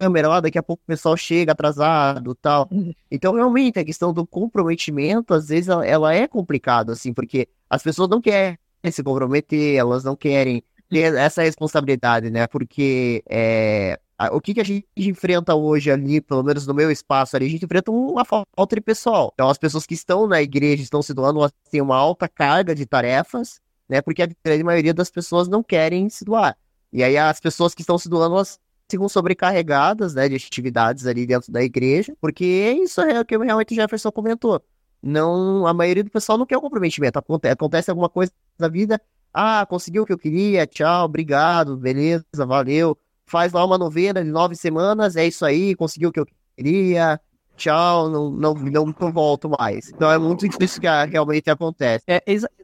câmera lá, daqui a pouco o pessoal chega atrasado tal. Uhum. Então, realmente, a questão do comprometimento, às vezes, ela, ela é complicada, assim, porque as pessoas não querem se comprometer, elas não querem ter essa responsabilidade, né? Porque é, o que, que a gente enfrenta hoje ali, pelo menos no meu espaço ali, a gente enfrenta uma falta de pessoal. Então, as pessoas que estão na igreja, estão se doando, elas têm uma alta carga de tarefas, né? Porque a grande maioria das pessoas não querem se doar. E aí, as pessoas que estão se doando, elas ficam sobrecarregadas, né, de atividades ali dentro da igreja, porque é isso é que realmente o Jefferson comentou. Não, a maioria do pessoal não quer o comprometimento. Acontece alguma coisa na vida, ah, conseguiu o que eu queria, tchau, obrigado, beleza, valeu. Faz lá uma novena de nove semanas, é isso aí, conseguiu o que eu queria, tchau, não, não, não, não volto mais. Então é muito difícil que realmente acontece. É,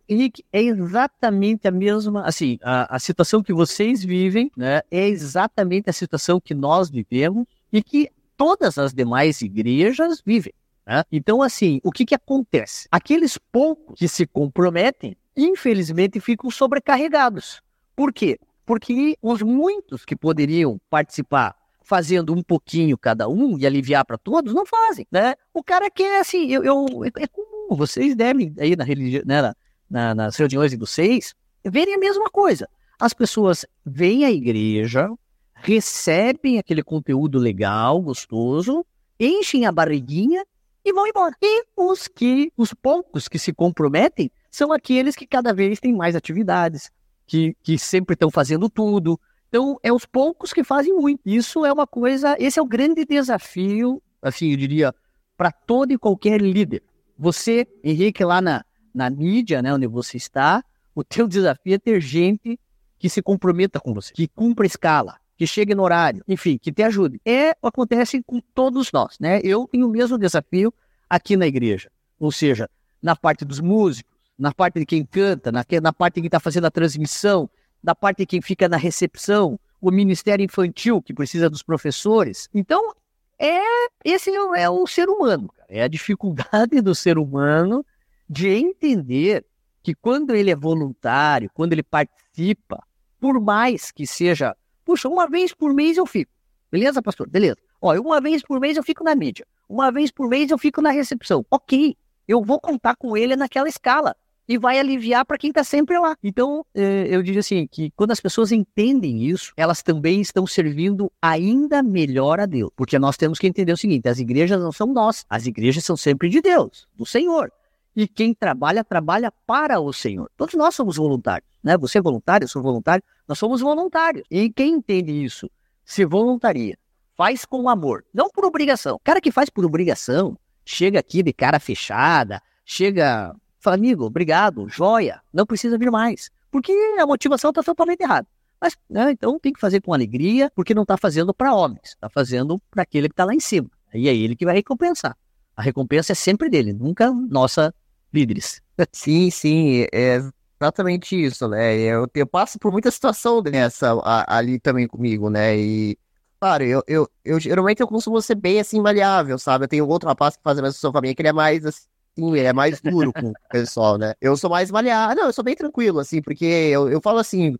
Henrique, é exatamente a mesma, assim, a, a situação que vocês vivem, né, é exatamente a situação que nós vivemos e que todas as demais igrejas vivem. Né? Então, assim, o que, que acontece? Aqueles poucos que se comprometem, infelizmente, ficam sobrecarregados. Por quê? Porque os muitos que poderiam participar fazendo um pouquinho cada um e aliviar para todos, não fazem, né? O cara quer, assim, eu, eu é comum, vocês devem aí na religião, né, na, nas reuniões de vocês, verem a mesma coisa. As pessoas vêm à igreja, recebem aquele conteúdo legal, gostoso, enchem a barriguinha e vão embora. E os que, os poucos que se comprometem, são aqueles que cada vez têm mais atividades, que, que sempre estão fazendo tudo, então, é os poucos que fazem muito. Isso é uma coisa, esse é o grande desafio, assim, eu diria, para todo e qualquer líder. Você, Henrique, lá na, na mídia, né, onde você está, o teu desafio é ter gente que se comprometa com você, que cumpra escala, que chegue no horário, enfim, que te ajude. É, acontece com todos nós, né? Eu tenho o mesmo desafio aqui na igreja, ou seja, na parte dos músicos, na parte de quem canta, na, na parte de quem está fazendo a transmissão, da parte de quem fica na recepção, o Ministério Infantil, que precisa dos professores. Então, é esse é o ser humano, é a dificuldade do ser humano de entender que quando ele é voluntário, quando ele participa, por mais que seja, puxa, uma vez por mês eu fico. Beleza, pastor? Beleza. Ó, uma vez por mês eu fico na mídia. Uma vez por mês eu fico na recepção. Ok, eu vou contar com ele naquela escala e vai aliviar para quem está sempre lá. Então, eh, eu digo assim, que quando as pessoas entendem isso, elas também estão servindo ainda melhor a Deus. Porque nós temos que entender o seguinte, as igrejas não são nós, as igrejas são sempre de Deus, do Senhor. E quem trabalha, trabalha para o Senhor. Todos nós somos voluntários, né? Você é voluntário, eu sou voluntário, nós somos voluntários. E quem entende isso, se voluntaria, faz com amor, não por obrigação. O cara que faz por obrigação, chega aqui de cara fechada, chega Fala, amigo, obrigado, joia, não precisa vir mais. Porque a motivação está totalmente errada. Mas, né, então tem que fazer com alegria, porque não está fazendo para homens, está fazendo para aquele que está lá em cima. E é ele que vai recompensar. A recompensa é sempre dele, nunca nossa líderes. Sim, sim, é exatamente isso, né? Eu, eu passo por muita situação dessa a, ali também comigo, né? E, claro, eu, eu, eu geralmente eu costumo ser bem assim, maleável, sabe? Eu tenho outro rapaz que faz a mesma situação a minha, que ele é mais assim, ele é mais duro com o pessoal, né? Eu sou mais maleável. Não, eu sou bem tranquilo, assim, porque eu, eu falo assim,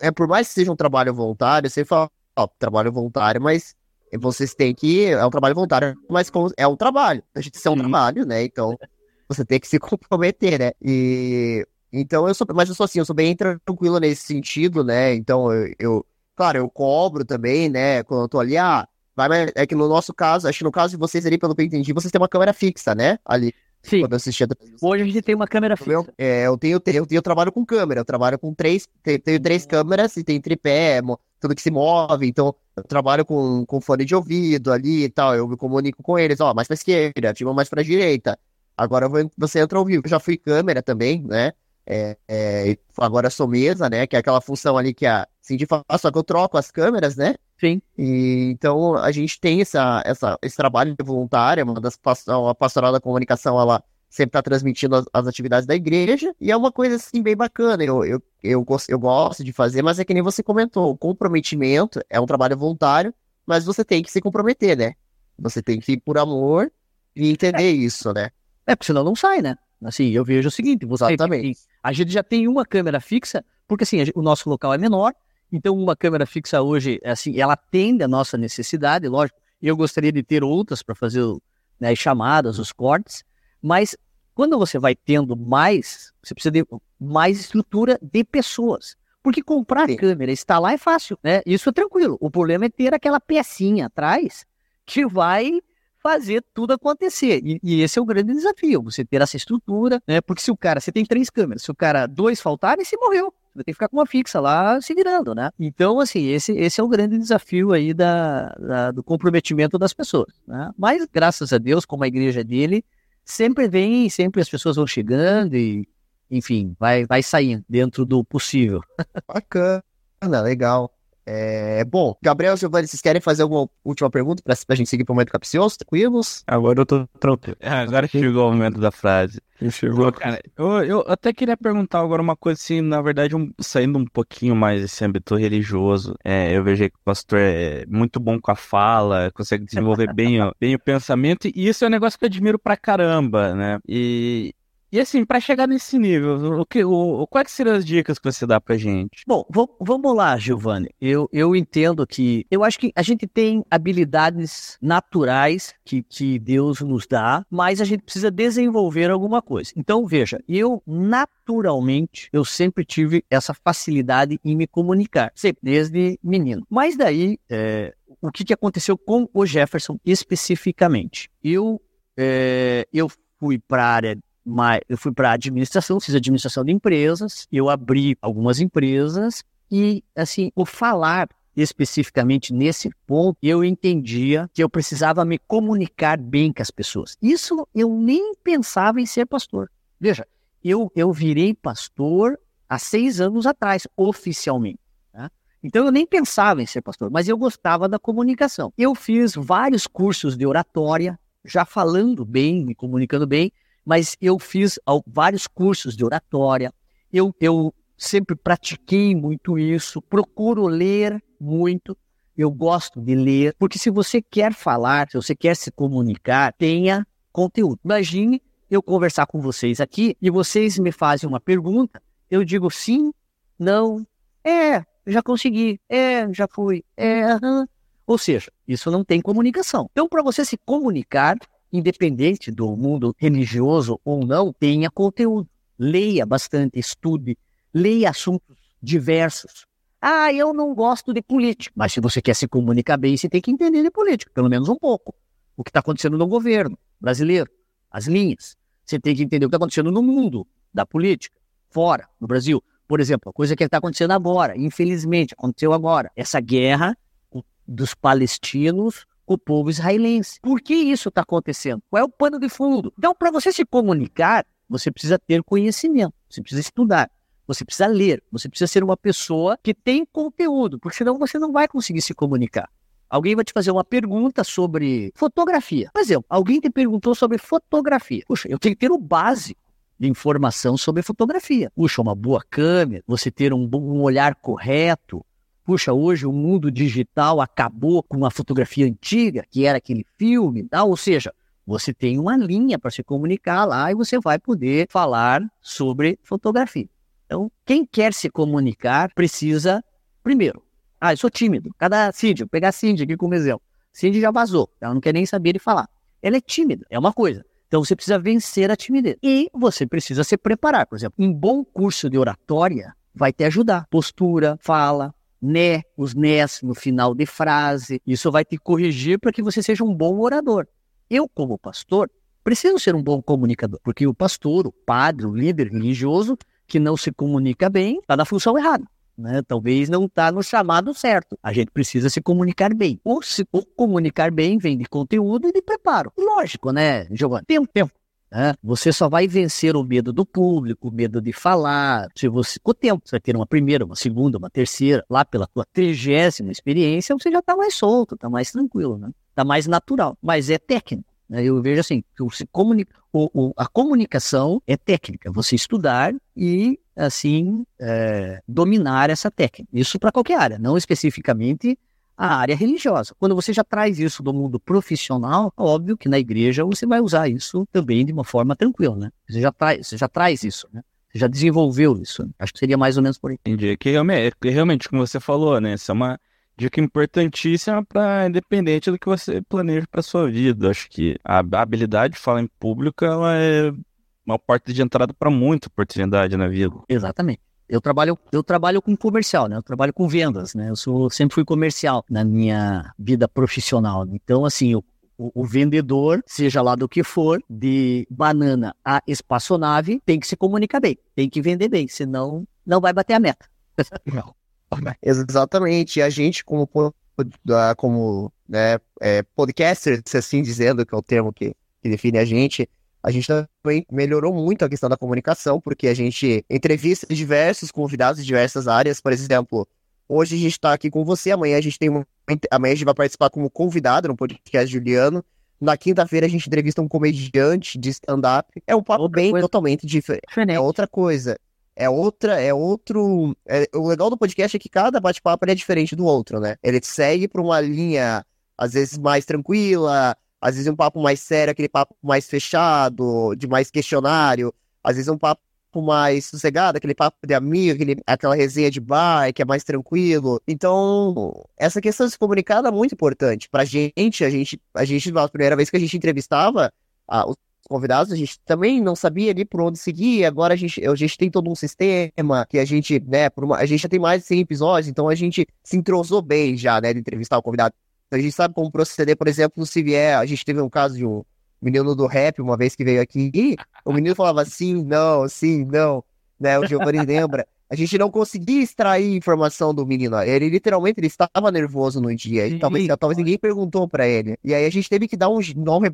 é por mais que seja um trabalho voluntário, você fala, ó, trabalho voluntário, mas vocês têm que. É um trabalho voluntário, mas é um trabalho. A gente é um trabalho, né? Então você tem que se comprometer, né? E. Então eu sou. Mas eu sou assim, eu sou bem tranquilo nesse sentido, né? Então eu. eu claro, eu cobro também, né? Quando eu tô ali, ah. Vai, é que no nosso caso, acho que no caso de vocês ali, pelo que eu entendi, vocês têm uma câmera fixa, né? Ali. Sim. Quando assistia Hoje a gente tem uma câmera fixa. Eu, é, eu, tenho, eu, eu trabalho com câmera, eu trabalho com três, tenho, tenho três uhum. câmeras e tem tripé, tudo que se move, então eu trabalho com, com fone de ouvido ali e tal, eu me comunico com eles, ó, mais pra esquerda, tipo, mais pra direita. Agora você entra ao vivo. Eu já fui câmera também, né? É, é, agora sou mesa, né? Que é aquela função ali que a Cindy faz, só que eu troco as câmeras, né? Sim. E, então a gente tem essa, essa, esse trabalho voluntário, uma das a pastoral da comunicação, ela, sempre tá transmitindo as, as, atividades da igreja, e é uma coisa assim bem bacana. Eu, eu, eu, gosto, eu gosto de fazer, mas é que nem você comentou, o comprometimento é um trabalho voluntário, mas você tem que se comprometer, né? Você tem que ir por amor e entender é. isso, né? É, porque senão não sai, né? Assim, eu vejo o seguinte, você Exatamente. a gente já tem uma câmera fixa, porque assim, o nosso local é menor, então uma câmera fixa hoje, assim, ela atende a nossa necessidade, lógico, eu gostaria de ter outras para fazer né, as chamadas, os cortes, mas quando você vai tendo mais, você precisa de mais estrutura de pessoas. Porque comprar Sim. câmera, instalar é fácil, né? Isso é tranquilo. O problema é ter aquela pecinha atrás que vai fazer tudo acontecer. E, e, esse é o grande desafio, você ter essa estrutura, né? Porque se o cara, você tem três câmeras, se o cara dois faltarem, você morreu. Ter que ficar com uma fixa lá se virando, né? Então, assim, esse, esse é o grande desafio aí da, da do comprometimento das pessoas, né? Mas, graças a Deus, como a igreja dele, sempre vem, sempre as pessoas vão chegando e, enfim, vai, vai saindo dentro do possível. Bacana, legal. É, bom, Gabriel Giovanni, vocês querem fazer alguma última pergunta para a gente seguir para o momento capcioso? Tranquilos? Agora eu tô tranquilo. É, agora chegou o momento da frase. Chegou. Cara, eu, eu até queria perguntar agora uma coisa assim, na verdade, um, saindo um pouquinho mais desse âmbito religioso. É, eu vejo que o pastor é muito bom com a fala, consegue desenvolver bem, bem o pensamento, e isso é um negócio que eu admiro pra caramba, né? E, e assim, para chegar nesse nível, o que, o, quais seriam as dicas que você dá pra gente? Bom, vamos lá, Giovanni. Eu, eu entendo que. Eu acho que a gente tem habilidades naturais que, que Deus nos dá, mas a gente precisa desenvolver alguma coisa. Então, veja, eu naturalmente, eu sempre tive essa facilidade em me comunicar, sempre, desde menino. Mas daí, é, o que, que aconteceu com o Jefferson especificamente? Eu, é, eu fui para a área mas eu fui para administração, fiz administração de empresas, eu abri algumas empresas e, assim, o falar especificamente nesse ponto, eu entendia que eu precisava me comunicar bem com as pessoas. Isso eu nem pensava em ser pastor. Veja, eu, eu virei pastor há seis anos atrás, oficialmente. Né? Então eu nem pensava em ser pastor, mas eu gostava da comunicação. Eu fiz vários cursos de oratória, já falando bem, me comunicando bem, mas eu fiz vários cursos de oratória, eu, eu sempre pratiquei muito isso, procuro ler muito, eu gosto de ler, porque se você quer falar, se você quer se comunicar, tenha conteúdo. Imagine eu conversar com vocês aqui e vocês me fazem uma pergunta, eu digo sim, não, é, já consegui, é, já fui, é, aham. Ou seja, isso não tem comunicação. Então, para você se comunicar, independente do mundo religioso ou não, tenha conteúdo. Leia bastante, estude, leia assuntos diversos. Ah, eu não gosto de política. Mas se você quer se comunicar bem, você tem que entender de política, pelo menos um pouco. O que está acontecendo no governo brasileiro, as linhas. Você tem que entender o que está acontecendo no mundo da política, fora, no Brasil. Por exemplo, a coisa que está acontecendo agora, infelizmente, aconteceu agora. Essa guerra dos palestinos o povo israelense. Por que isso está acontecendo? Qual é o pano de fundo? Então, para você se comunicar, você precisa ter conhecimento, você precisa estudar, você precisa ler, você precisa ser uma pessoa que tem conteúdo, porque senão você não vai conseguir se comunicar. Alguém vai te fazer uma pergunta sobre fotografia. Por exemplo, alguém te perguntou sobre fotografia. Puxa, eu tenho que ter o básico de informação sobre fotografia. Puxa, uma boa câmera, você ter um, um olhar correto, puxa, hoje o mundo digital acabou com a fotografia antiga, que era aquele filme, tá? ou seja, você tem uma linha para se comunicar lá e você vai poder falar sobre fotografia. Então, quem quer se comunicar precisa, primeiro, ah, eu sou tímido. Cada Cindy, vou pegar a Cindy aqui como exemplo. Cindy já vazou, ela não quer nem saber de falar. Ela é tímida, é uma coisa. Então você precisa vencer a timidez. E você precisa se preparar. Por exemplo, um bom curso de oratória vai te ajudar. Postura, fala, né, os nés no final de frase. Isso vai te corrigir para que você seja um bom orador. Eu, como pastor, preciso ser um bom comunicador, porque o pastor, o padre, o líder religioso que não se comunica bem está na função errada. Né? Talvez não está no chamado certo. A gente precisa se comunicar bem. Ou se ou comunicar bem vem de conteúdo e de preparo. Lógico, né, Giovanni? Tempo, tempo. Né? Você só vai vencer o medo do público, o medo de falar. Se você, com o tempo, você vai ter uma primeira, uma segunda, uma terceira, lá pela tua trigésima experiência, você já está mais solto, está mais tranquilo, né? Está mais natural. Mas é técnico. Né? Eu vejo assim, que o, o, a comunicação é técnica, você estudar e, assim, é, dominar essa técnica. Isso para qualquer área, não especificamente a área religiosa. Quando você já traz isso do mundo profissional, óbvio que na igreja você vai usar isso também de uma forma tranquila, né? Você já traz, você já traz isso, né? Você já desenvolveu isso. Né? Acho que seria mais ou menos por aí. Entendi. Que realmente, realmente, como você falou, né? Isso é uma dica importantíssima para independente do que você planeja para sua vida. Acho que a habilidade de falar em público ela é uma porta de entrada para muita oportunidade na vida. Exatamente. Eu trabalho, eu trabalho com comercial, né? Eu trabalho com vendas, né? Eu sou, sempre fui comercial na minha vida profissional. Então, assim, o, o, vendedor, seja lá do que for, de banana a espaçonave, tem que se comunicar bem, tem que vender bem, senão não vai bater a meta. Exatamente. E a gente, como, como né, é, podcaster, assim dizendo, que é o termo que, que define a gente, a gente também melhorou muito a questão da comunicação, porque a gente entrevista diversos convidados de diversas áreas. Por exemplo, hoje a gente está aqui com você, amanhã a gente tem uma, amanhã a gente vai participar como convidado no podcast Juliano. Na quinta-feira a gente entrevista um comediante de stand-up. É um papo outra bem coisa. totalmente diferente. É outra coisa. É outra, é outro. É, o legal do podcast é que cada bate-papo é diferente do outro, né? Ele segue para uma linha, às vezes, mais tranquila, às vezes um papo mais sério, aquele papo mais fechado, de mais questionário, às vezes um papo mais sossegado, aquele papo de amigo, aquele, aquela resenha de bar, que é mais tranquilo. Então, essa questão de se comunicar é muito importante. Pra gente, a gente, a gente, na primeira vez que a gente entrevistava os convidados, a gente também não sabia ali por onde seguir. Agora a gente, a gente tem todo um sistema que a gente, né, uma, a gente já tem mais de 100 episódios, então a gente se entrosou bem já, né, de entrevistar o convidado. A gente sabe como proceder, por exemplo, se vier. A gente teve um caso de um menino do rap, uma vez que veio aqui, e o menino falava sim, não, sim, não. Né? O Giovanni lembra. A gente não conseguia extrair informação do menino. Ele literalmente ele estava nervoso no dia. E talvez, talvez ninguém perguntou para ele. E aí a gente teve que dar um,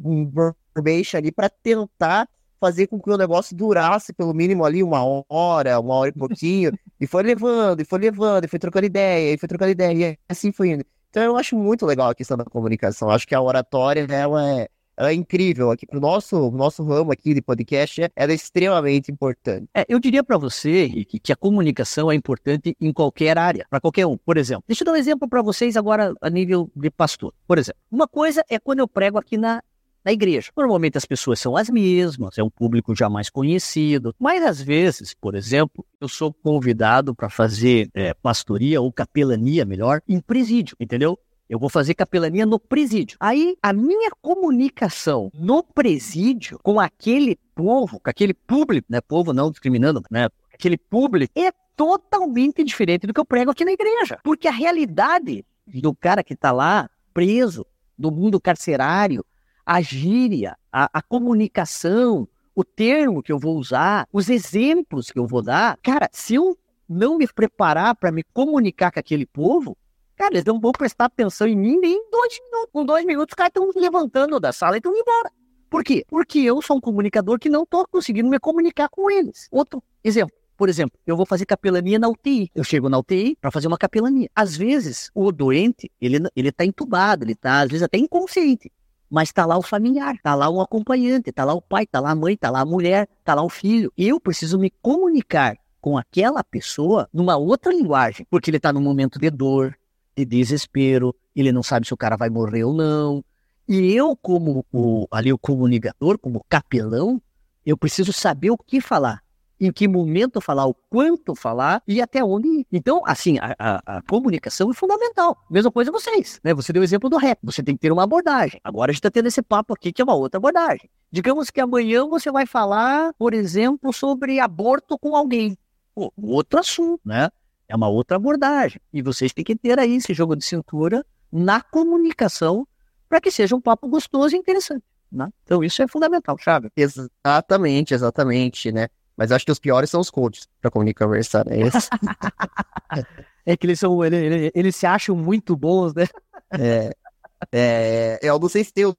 um verbation ali para tentar fazer com que o negócio durasse pelo mínimo ali uma hora, uma hora e pouquinho. e foi levando, e foi levando, e foi trocando ideia, e foi trocando ideia, e assim foi indo. Então eu acho muito legal a questão da comunicação. Acho que a oratória ela é, ela é incrível aqui para o nosso, nosso ramo aqui de podcast, ela é extremamente importante. É, eu diria para você que, que, a comunicação é importante em qualquer área, para qualquer um. Por exemplo, deixa eu dar um exemplo para vocês agora a nível de pastor. Por exemplo, uma coisa é quando eu prego aqui na na igreja. Normalmente as pessoas são as mesmas, é um público já mais conhecido, mas às vezes, por exemplo, eu sou convidado para fazer é, pastoria ou capelania, melhor, em presídio, entendeu? Eu vou fazer capelania no presídio. Aí a minha comunicação no presídio com aquele povo, com aquele público, né? Povo não discriminando, né? Aquele público é totalmente diferente do que eu prego aqui na igreja. Porque a realidade do cara que está lá preso, do mundo carcerário, a gíria, a, a comunicação, o termo que eu vou usar, os exemplos que eu vou dar. Cara, se eu não me preparar para me comunicar com aquele povo, cara, eles não vão prestar atenção em mim nem em dois minutos. Com dois minutos, os caras estão levantando da sala e estão indo embora. Por quê? Porque eu sou um comunicador que não estou conseguindo me comunicar com eles. Outro exemplo. Por exemplo, eu vou fazer capelania na UTI. Eu chego na UTI para fazer uma capelania. Às vezes, o doente, ele, ele tá entubado, ele tá, às vezes, até inconsciente mas está lá o familiar, está lá o acompanhante, está lá o pai, está lá a mãe, está lá a mulher, está lá o filho. Eu preciso me comunicar com aquela pessoa numa outra linguagem, porque ele está num momento de dor, de desespero, ele não sabe se o cara vai morrer ou não. E eu, como o, ali o comunicador, como capelão, eu preciso saber o que falar em que momento falar, o quanto falar e até onde ir. Então, assim, a, a, a, comunicação é fundamental. Mesma coisa vocês, né? Você deu o exemplo do rap, você tem que ter uma abordagem. Agora a gente está tendo esse papo aqui que é uma outra abordagem. Digamos que amanhã você vai falar, por exemplo, sobre aborto com alguém. Pô, outro assunto, né? É uma outra abordagem. E vocês têm que ter aí esse jogo de cintura na comunicação para que seja um papo gostoso e interessante. Né? Então isso é fundamental, Chave. Exatamente, exatamente, né? Mas acho que os piores são os coaches para comunicar conversar, né? é que eles são, eles, eles, eles, se acham muito bons, né? É, é, eu não sei se tem os,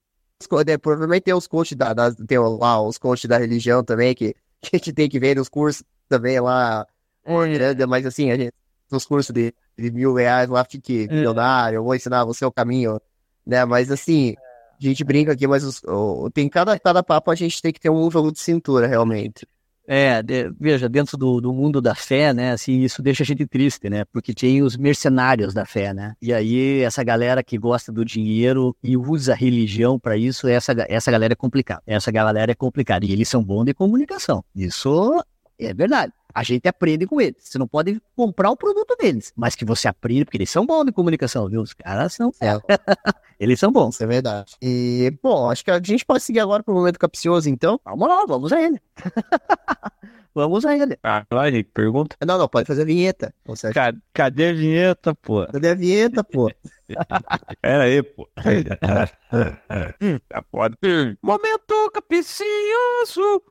né, provavelmente tem os coaches da, da, tem lá os coaches da religião também que, que a gente tem que ver nos cursos também lá, é. mas assim, a gente, nos cursos de, de mil reais lá, fique é. milionário, eu vou ensinar você o caminho, né? Mas assim, A gente brinca aqui, mas os- o- tem cada, cada papo a gente tem que ter um jogo de cintura, realmente. É, de- veja, dentro do, do mundo da fé, né, assim, isso deixa a gente triste, né, porque tem os mercenários da fé, né, e aí essa galera que gosta do dinheiro e usa a religião para isso, essa, essa galera é complicada, essa galera é complicada, e eles são bons de comunicação, isso é verdade. A gente aprende com eles. Você não pode comprar o produto deles, mas que você aprende, porque eles são bons de comunicação, viu? Os caras são. É. eles são bons. Isso é verdade. E, bom, acho que a gente pode seguir agora pro momento capcioso, então. Vamos lá, vamos a ele. vamos a ele. Ah, Henrique, pergunta. Não, não, pode fazer a vinheta. Você acha? Ca- Cadê a vinheta, pô? Cadê a vinheta, pô? Pera aí, pô. tá foda. Momento capicioso.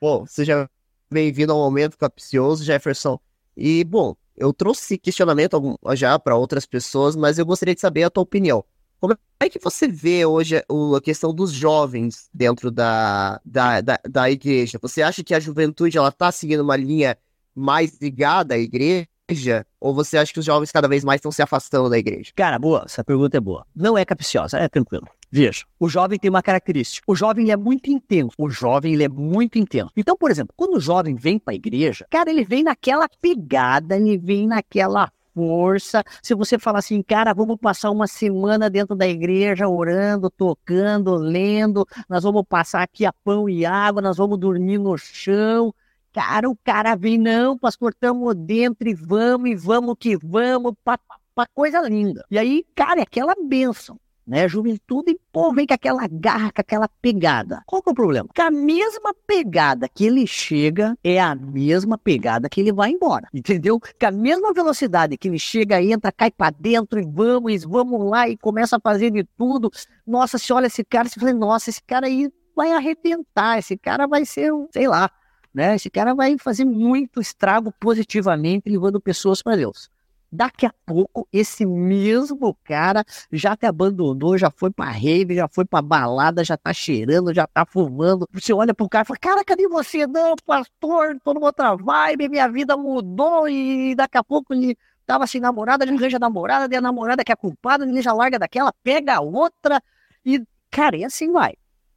Bom, seja bem-vindo ao momento capcioso, Jefferson. E, bom, eu trouxe questionamento já para outras pessoas, mas eu gostaria de saber a tua opinião. Como é que você vê hoje a questão dos jovens dentro da, da, da, da igreja? Você acha que a juventude ela está seguindo uma linha mais ligada à igreja? Ou você acha que os jovens cada vez mais estão se afastando da igreja? Cara, boa, essa pergunta é boa. Não é capciosa, é tranquilo. Veja, o jovem tem uma característica. O jovem ele é muito intenso. O jovem ele é muito intenso. Então, por exemplo, quando o jovem vem para a igreja, cara, ele vem naquela pegada, ele vem naquela força. Se você falar assim, cara, vamos passar uma semana dentro da igreja orando, tocando, lendo, nós vamos passar aqui a pão e água, nós vamos dormir no chão. Cara, o cara vem, não, pastor, estamos dentro e vamos, e vamos que vamos, pá, pá, pá, coisa linda. E aí, cara, é aquela bênção, né? Juventude, pô, vem com aquela garra, com aquela pegada. Qual que é o problema? Que a mesma pegada que ele chega é a mesma pegada que ele vai embora, entendeu? Que a mesma velocidade que ele chega, entra, cai pra dentro e vamos, vamos lá e começa a fazer de tudo. Nossa, se olha esse cara, você fala, nossa, esse cara aí vai arrebentar, esse cara vai ser um, sei lá, né? Esse cara vai fazer muito estrago positivamente, levando pessoas para Deus. Daqui a pouco, esse mesmo cara já te abandonou, já foi pra rave, já foi pra balada, já tá cheirando, já tá fumando. Você olha pro cara e fala, cara, cadê você? Não, pastor, tô numa outra vibe, minha vida mudou e daqui a pouco ele tava sem namorada, ele arranja namorada, daí a namorada que é culpada, ele já larga daquela, pega a outra e, cara, e assim vai.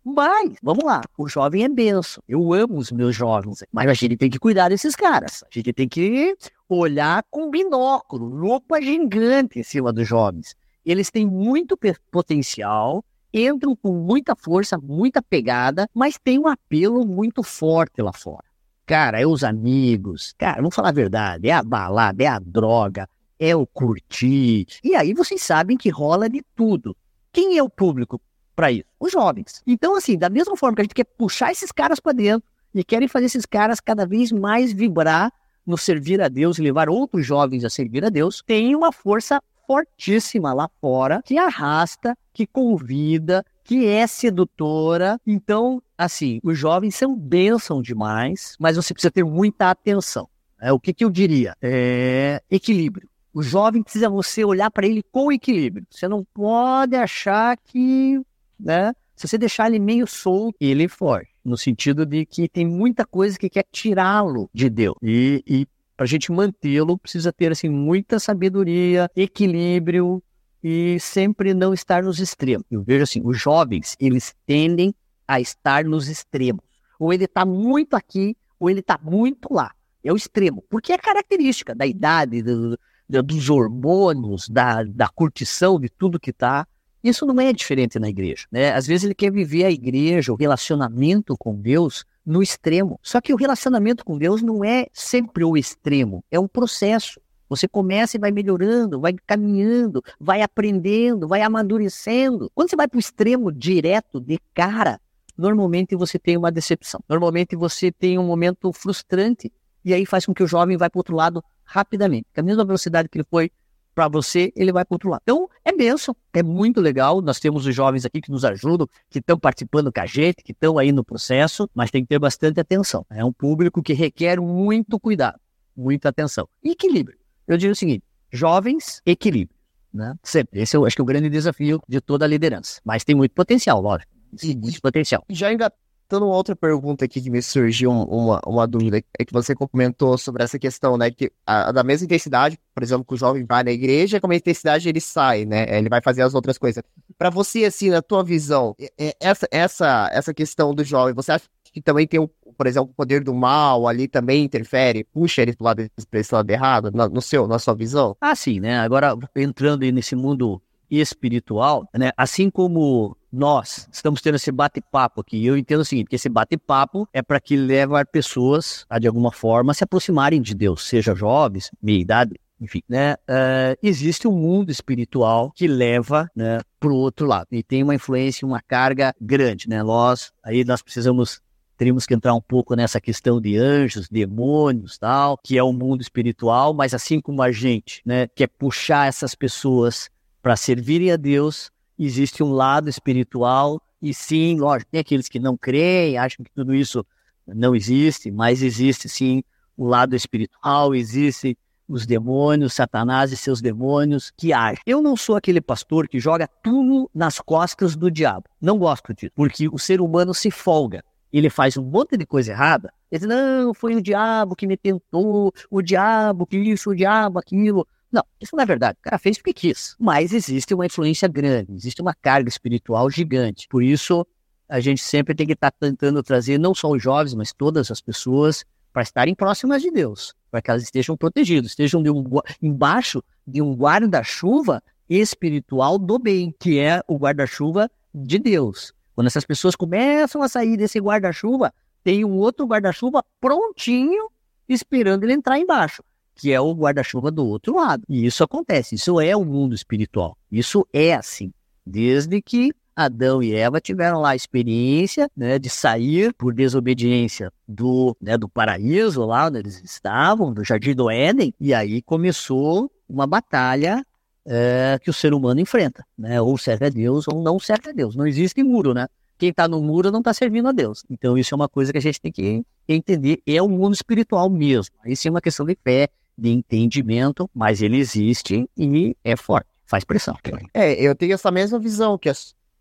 Mas, vamos lá, o jovem é benção. Eu amo os meus jovens, mas a gente tem que cuidar desses caras. A gente tem que olhar com binóculo, lupa gigante em cima dos jovens. Eles têm muito potencial, entram com muita força, muita pegada, mas tem um apelo muito forte lá fora. Cara, é os amigos, cara, vamos falar a verdade, é a balada, é a droga, é o curtir. E aí vocês sabem que rola de tudo. Quem é o público para isso? Os jovens. Então, assim, da mesma forma que a gente quer puxar esses caras para dentro e querem fazer esses caras cada vez mais vibrar no servir a Deus e levar outros jovens a servir a Deus, tem uma força fortíssima lá fora que arrasta, que convida, que é sedutora. Então, assim, os jovens são bênção demais, mas você precisa ter muita atenção. É, o que, que eu diria? É equilíbrio. O jovem precisa você olhar para ele com equilíbrio. Você não pode achar que, né? Se você deixar ele meio solto, ele foge. No sentido de que tem muita coisa que quer tirá-lo de Deus. E, e para a gente mantê-lo, precisa ter assim, muita sabedoria, equilíbrio e sempre não estar nos extremos. Eu vejo assim, os jovens, eles tendem a estar nos extremos. Ou ele está muito aqui, ou ele está muito lá. É o extremo. Porque é característica da idade, do, do- dos hormônios, da, da curtição, de tudo que está. Isso não é diferente na igreja, né? Às vezes ele quer viver a igreja, o relacionamento com Deus no extremo. Só que o relacionamento com Deus não é sempre o extremo, é um processo. Você começa e vai melhorando, vai caminhando, vai aprendendo, vai amadurecendo. Quando você vai para o extremo direto, de cara, normalmente você tem uma decepção. Normalmente você tem um momento frustrante e aí faz com que o jovem vá para o outro lado rapidamente. Com a mesma velocidade que ele foi para você, ele vai para outro lado. Então, é benção, é muito legal. Nós temos os jovens aqui que nos ajudam, que estão participando com a gente, que estão aí no processo, mas tem que ter bastante atenção. É um público que requer muito cuidado, muita atenção. Equilíbrio. Eu digo o seguinte: jovens, equilíbrio. Né? Sempre. Esse eu acho que é o grande desafio de toda a liderança. Mas tem muito potencial, lógico. Sim, muito potencial. Já, enga- Então, uma outra pergunta aqui que me surgiu uma, uma dúvida, é que você comentou sobre essa questão, né, que a, da mesma intensidade, por exemplo, que o jovem vai na igreja, com a intensidade ele sai, né, ele vai fazer as outras coisas. Para você, assim, na tua visão, essa, essa, essa questão do jovem, você acha que também tem, por exemplo, o poder do mal ali também interfere, puxa ele para esse lado errado, no seu, na sua visão? Ah, sim, né, agora entrando nesse mundo espiritual, né? Assim como nós estamos tendo esse bate-papo aqui, eu entendo o seguinte, que esse bate-papo é para que leve pessoas a, de alguma forma, se aproximarem de Deus, seja jovens, meia idade, enfim, né? Uh, existe um mundo espiritual que leva, né, para o outro lado e tem uma influência, uma carga grande, né? Nós aí nós precisamos teríamos que entrar um pouco nessa questão de anjos, demônios, tal, que é o mundo espiritual, mas assim como a gente, né, quer puxar essas pessoas para servirem a Deus, existe um lado espiritual, e sim, lógico, tem aqueles que não creem, acham que tudo isso não existe, mas existe sim o lado espiritual, existe os demônios, Satanás e seus demônios que agem. Eu não sou aquele pastor que joga tudo nas costas do diabo. Não gosto disso, porque o ser humano se folga. Ele faz um monte de coisa errada. Ele diz, não, foi o diabo que me tentou, o diabo que isso, o diabo aquilo. Não, isso não é verdade. O cara fez porque quis. Mas existe uma influência grande, existe uma carga espiritual gigante. Por isso, a gente sempre tem que estar tá tentando trazer não só os jovens, mas todas as pessoas para estarem próximas de Deus, para que elas estejam protegidas, estejam de um, embaixo de um guarda-chuva espiritual do bem, que é o guarda-chuva de Deus. Quando essas pessoas começam a sair desse guarda-chuva, tem um outro guarda-chuva prontinho esperando ele entrar embaixo que é o guarda-chuva do outro lado. E isso acontece, isso é o mundo espiritual. Isso é assim, desde que Adão e Eva tiveram lá a experiência né, de sair por desobediência do, né, do paraíso, lá onde eles estavam, do jardim do Éden, e aí começou uma batalha é, que o ser humano enfrenta, né? Ou serve a Deus ou não serve a Deus. Não existe muro, né? Quem está no muro não está servindo a Deus. Então isso é uma coisa que a gente tem que entender. É o mundo espiritual mesmo. Isso é uma questão de fé, de entendimento, mas ele existe e é forte, faz pressão. É, eu tenho essa mesma visão que a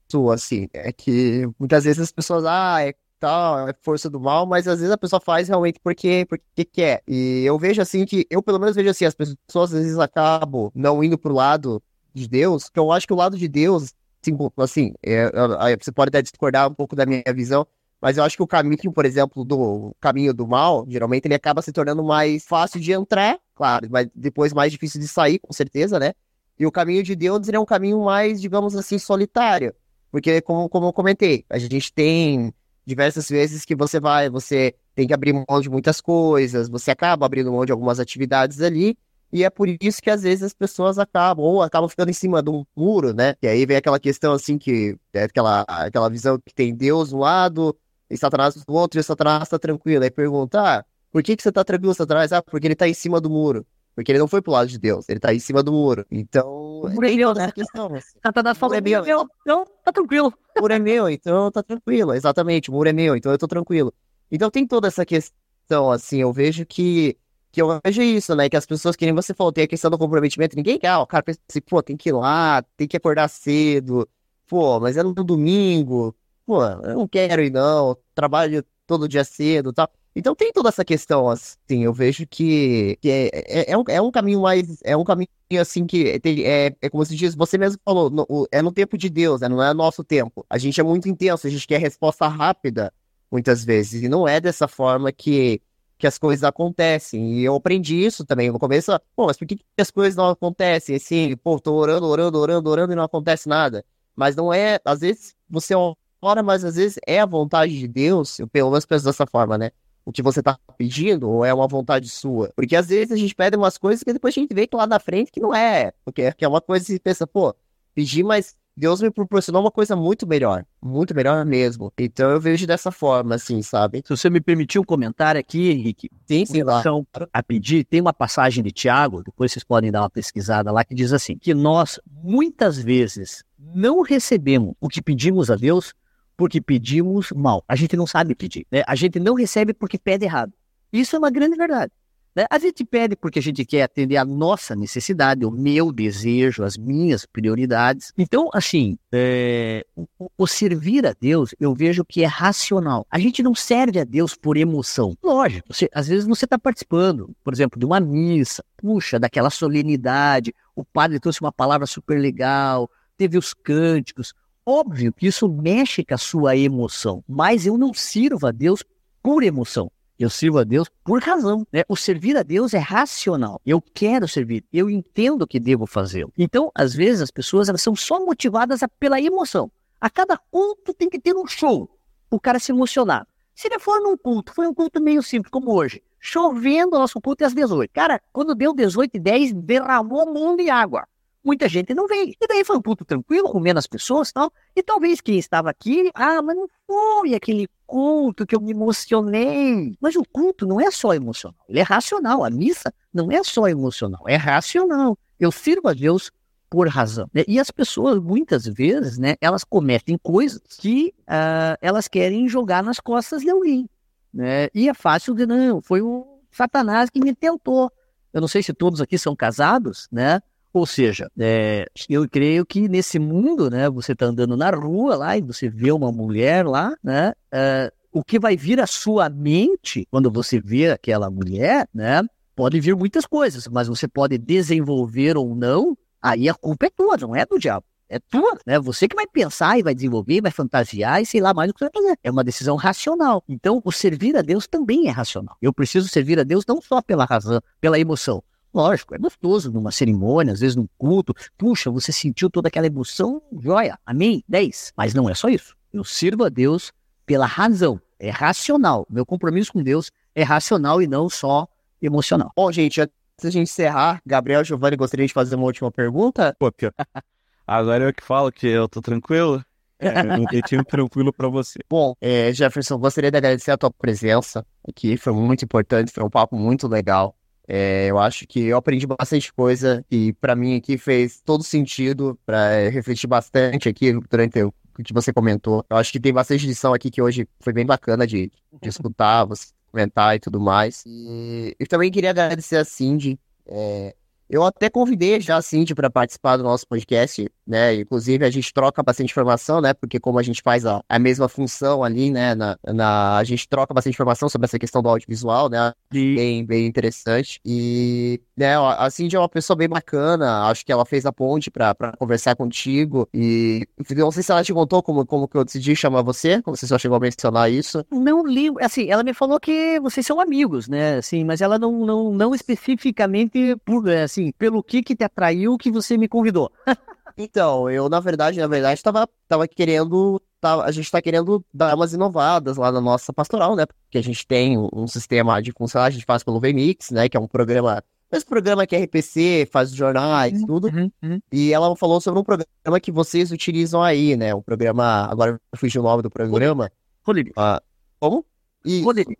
sua, assim, é que muitas vezes as pessoas, ah, é tal, é força do mal, mas às vezes a pessoa faz realmente porque, porque quer. E eu vejo assim que, eu pelo menos vejo assim, as pessoas às vezes acabam não indo pro lado de Deus, que eu acho que o lado de Deus, assim, assim é, é, você pode até discordar um pouco da minha visão, mas eu acho que o caminho, por exemplo, do caminho do mal, geralmente ele acaba se tornando mais fácil de entrar, claro, mas depois mais difícil de sair, com certeza, né? E o caminho de Deus é um caminho mais, digamos assim, solitário. Porque, como, como eu comentei, a gente tem diversas vezes que você vai, você tem que abrir mão de muitas coisas, você acaba abrindo mão de algumas atividades ali, e é por isso que às vezes as pessoas acabam, ou acabam ficando em cima de um muro, né? E aí vem aquela questão assim que é aquela, aquela visão que tem Deus um lado, e Satanás do outro, e Satanás tá tranquilo. Aí pergunta, ah, por que, que você tá tranquilo, Satanás? Ah, porque ele tá em cima do muro. Porque ele não foi pro lado de Deus, ele tá em cima do muro. Então. O muro é meu, né? Questão, assim. Satanás falou, é meu, meu, então tá tranquilo. O muro é meu, então tá tranquilo. Exatamente, o muro é meu, então eu tô tranquilo. Então tem toda essa questão, assim, eu vejo que. Que eu vejo isso, né? Que as pessoas, que nem você falou, tem a questão do comprometimento. Ninguém quer, o cara pensa assim, pô, tem que ir lá, tem que acordar cedo. Pô, mas é no domingo pô, eu não quero ir não, trabalho todo dia cedo e tal. Então tem toda essa questão, assim, eu vejo que, que é, é, é, um, é um caminho mais, é um caminho, assim, que tem, é, é como se diz, você mesmo falou, no, é no tempo de Deus, né, não é nosso tempo. A gente é muito intenso, a gente quer resposta rápida, muitas vezes, e não é dessa forma que, que as coisas acontecem. E eu aprendi isso também no começo, pô, mas por que, que as coisas não acontecem? Assim, pô, tô orando, orando, orando, orando e não acontece nada. Mas não é, às vezes você fora, mas às vezes é a vontade de Deus, eu pelo menos penso dessa forma, né? O que você tá pedindo, ou é uma vontade sua? Porque às vezes a gente pede umas coisas que depois a gente vê que lá na frente que não é. Porque que é uma coisa que você pensa, pô, pedi, mas Deus me proporcionou uma coisa muito melhor. Muito melhor mesmo. Então eu vejo dessa forma, assim, sabe? Se você me permitir um comentário aqui, Henrique. Sim, sim, lá. a pedir, tem uma passagem de Tiago, depois vocês podem dar uma pesquisada lá, que diz assim: que nós muitas vezes não recebemos o que pedimos a Deus porque pedimos mal. A gente não sabe pedir. Né? A gente não recebe porque pede errado. Isso é uma grande verdade. Né? A gente pede porque a gente quer atender a nossa necessidade, o meu desejo, as minhas prioridades. Então, assim, é, o, o, servir a Deus, eu vejo que é racional. A gente não serve a Deus por emoção. Lógico, você, às vezes você está participando, por exemplo, de uma missa, puxa, daquela solenidade, o padre trouxe uma palavra super legal, teve os cânticos. Óbvio que isso mexe com a sua emoção, mas eu não sirvo a Deus por emoção. Eu sirvo a Deus por razão. Né? O servir a Deus é racional. Eu quero servir. Eu entendo que devo fazê-lo. Então, às vezes, as pessoas elas são só motivadas pela emoção. A cada culto tem que ter um show. O cara se emocionar. Se ele for num culto, foi um culto meio simples, como hoje. Chovendo, nosso culto é às 18. Cara, quando deu 18 e 10, derramou um mundo de água muita gente não veio. E daí foi um culto tranquilo, com menos pessoas e tal. E talvez quem estava aqui, ah, mas não foi aquele culto que eu me emocionei. Mas o culto não é só emocional, ele é racional. A missa não é só emocional, é racional. Eu sirvo a Deus por razão. Né? E as pessoas, muitas vezes, né, elas cometem coisas que uh, elas querem jogar nas costas de alguém. Né? E é fácil de não, foi o Satanás que me tentou. Eu não sei se todos aqui são casados, né? Ou seja, é, eu creio que nesse mundo, né, você está andando na rua lá e você vê uma mulher lá, né, é, o que vai vir à sua mente quando você vê aquela mulher, né, pode vir muitas coisas, mas você pode desenvolver ou não, aí a culpa é tua, não é do diabo. É tua, né? Você que vai pensar e vai desenvolver, vai fantasiar e sei lá mais o que você vai fazer. É uma decisão racional. Então, o servir a Deus também é racional. Eu preciso servir a Deus não só pela razão, pela emoção, Lógico, é gostoso numa cerimônia, às vezes num culto. Puxa, você sentiu toda aquela emoção, joia, amém, 10. Mas não é só isso. Eu sirvo a Deus pela razão, é racional. Meu compromisso com Deus é racional e não só emocional. Bom, gente, antes de a gente encerrar, Gabriel Giovanni gostaria de fazer uma última pergunta. Pô, pior. Agora eu que falo que eu tô tranquilo. É, um jeitinho tranquilo para você. Bom, é, Jefferson, gostaria de agradecer a tua presença aqui. Foi muito importante, foi um papo muito legal. É, eu acho que eu aprendi bastante coisa e para mim aqui fez todo sentido para refletir bastante aqui durante o que você comentou. Eu acho que tem bastante lição aqui que hoje foi bem bacana de, de escutar, você comentar e tudo mais. E eu também queria agradecer a Cindy. É, eu até convidei já a Cindy para participar do nosso podcast, né? Inclusive, a gente troca bastante informação, né? Porque como a gente faz a, a mesma função ali, né? Na, na, a gente troca bastante informação sobre essa questão do audiovisual, né? Bem, bem interessante. E, né, a Cindy é uma pessoa bem bacana. Acho que ela fez a ponte para conversar contigo. E não sei se ela te contou como, como que eu decidi chamar você, como você só chegou a mencionar isso. Não li, assim, ela me falou que vocês são amigos, né? Assim, mas ela não, não, não especificamente por, assim, assim, pelo que que te atraiu que você me convidou? então, eu, na verdade, na verdade, tava, tava querendo, tava, a gente tá querendo dar umas inovadas lá na nossa pastoral, né? Porque a gente tem um, um sistema de funcionar, a gente faz pelo VMix, né? Que é um programa esse programa que é RPC, faz jornais, uhum, tudo. Uhum, uhum. E ela falou sobre um programa que vocês utilizam aí, né? Um programa. Agora eu fugi o nome do programa. Rodrigues. Ah, como? E... Rodrigues.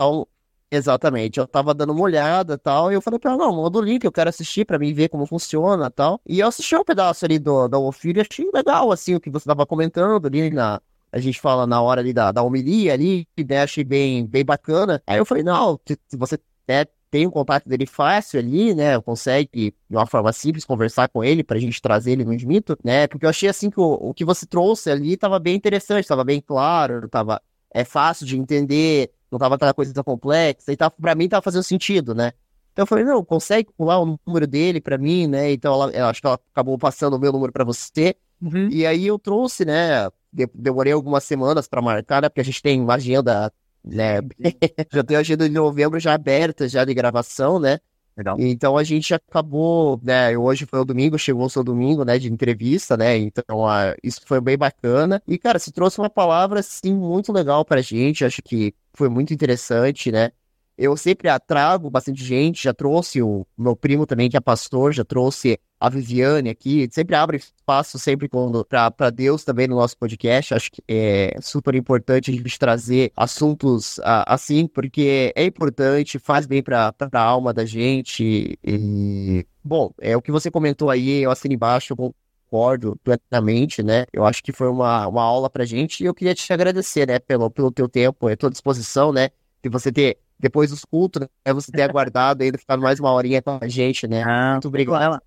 É, Exatamente, eu tava dando uma olhada e tal, e eu falei pra ela, não, manda o link, eu quero assistir pra mim ver como funciona e tal. E eu assisti um pedaço ali do, da Ofírio e achei legal, assim, o que você tava comentando ali na, a gente fala na hora ali da, da homilia ali, né, achei bem, bem bacana. Aí eu falei, não, se, você né, tem um contato dele fácil ali, né, consegue de uma forma simples conversar com ele pra gente trazer ele no Admito, né, porque eu achei assim que o, o que você trouxe ali tava bem interessante, tava bem claro, tava, é fácil de entender, não tava aquela coisa tão complexa, e tava, pra mim tava fazendo sentido, né? Então eu falei, não, consegue pular o número dele pra mim, né? Então ela, eu acho que ela acabou passando o meu número pra você. Uhum. E aí eu trouxe, né? Demorei algumas semanas pra marcar, né? Porque a gente tem uma agenda, né? já tem a agenda de novembro já aberta, já de gravação, né? Legal. Então a gente acabou, né? Hoje foi o domingo, chegou o seu domingo, né? De entrevista, né? Então a, isso foi bem bacana. E, cara, se trouxe uma palavra, assim, muito legal pra gente. Acho que foi muito interessante, né? Eu sempre trago bastante gente, já trouxe o meu primo também, que é pastor, já trouxe a Viviane aqui, sempre abre espaço sempre para Deus também no nosso podcast. Acho que é super importante a gente trazer assuntos uh, assim, porque é importante, faz bem para a alma da gente. E, bom, é o que você comentou aí, eu assino embaixo, eu concordo plenamente, né? Eu acho que foi uma, uma aula pra gente e eu queria te agradecer, né, pelo, pelo teu tempo, a tua disposição, né? De você ter depois dos cultos, né? Você ter aguardado ainda, ficar mais uma horinha com a gente, né? Ah, Muito obrigado.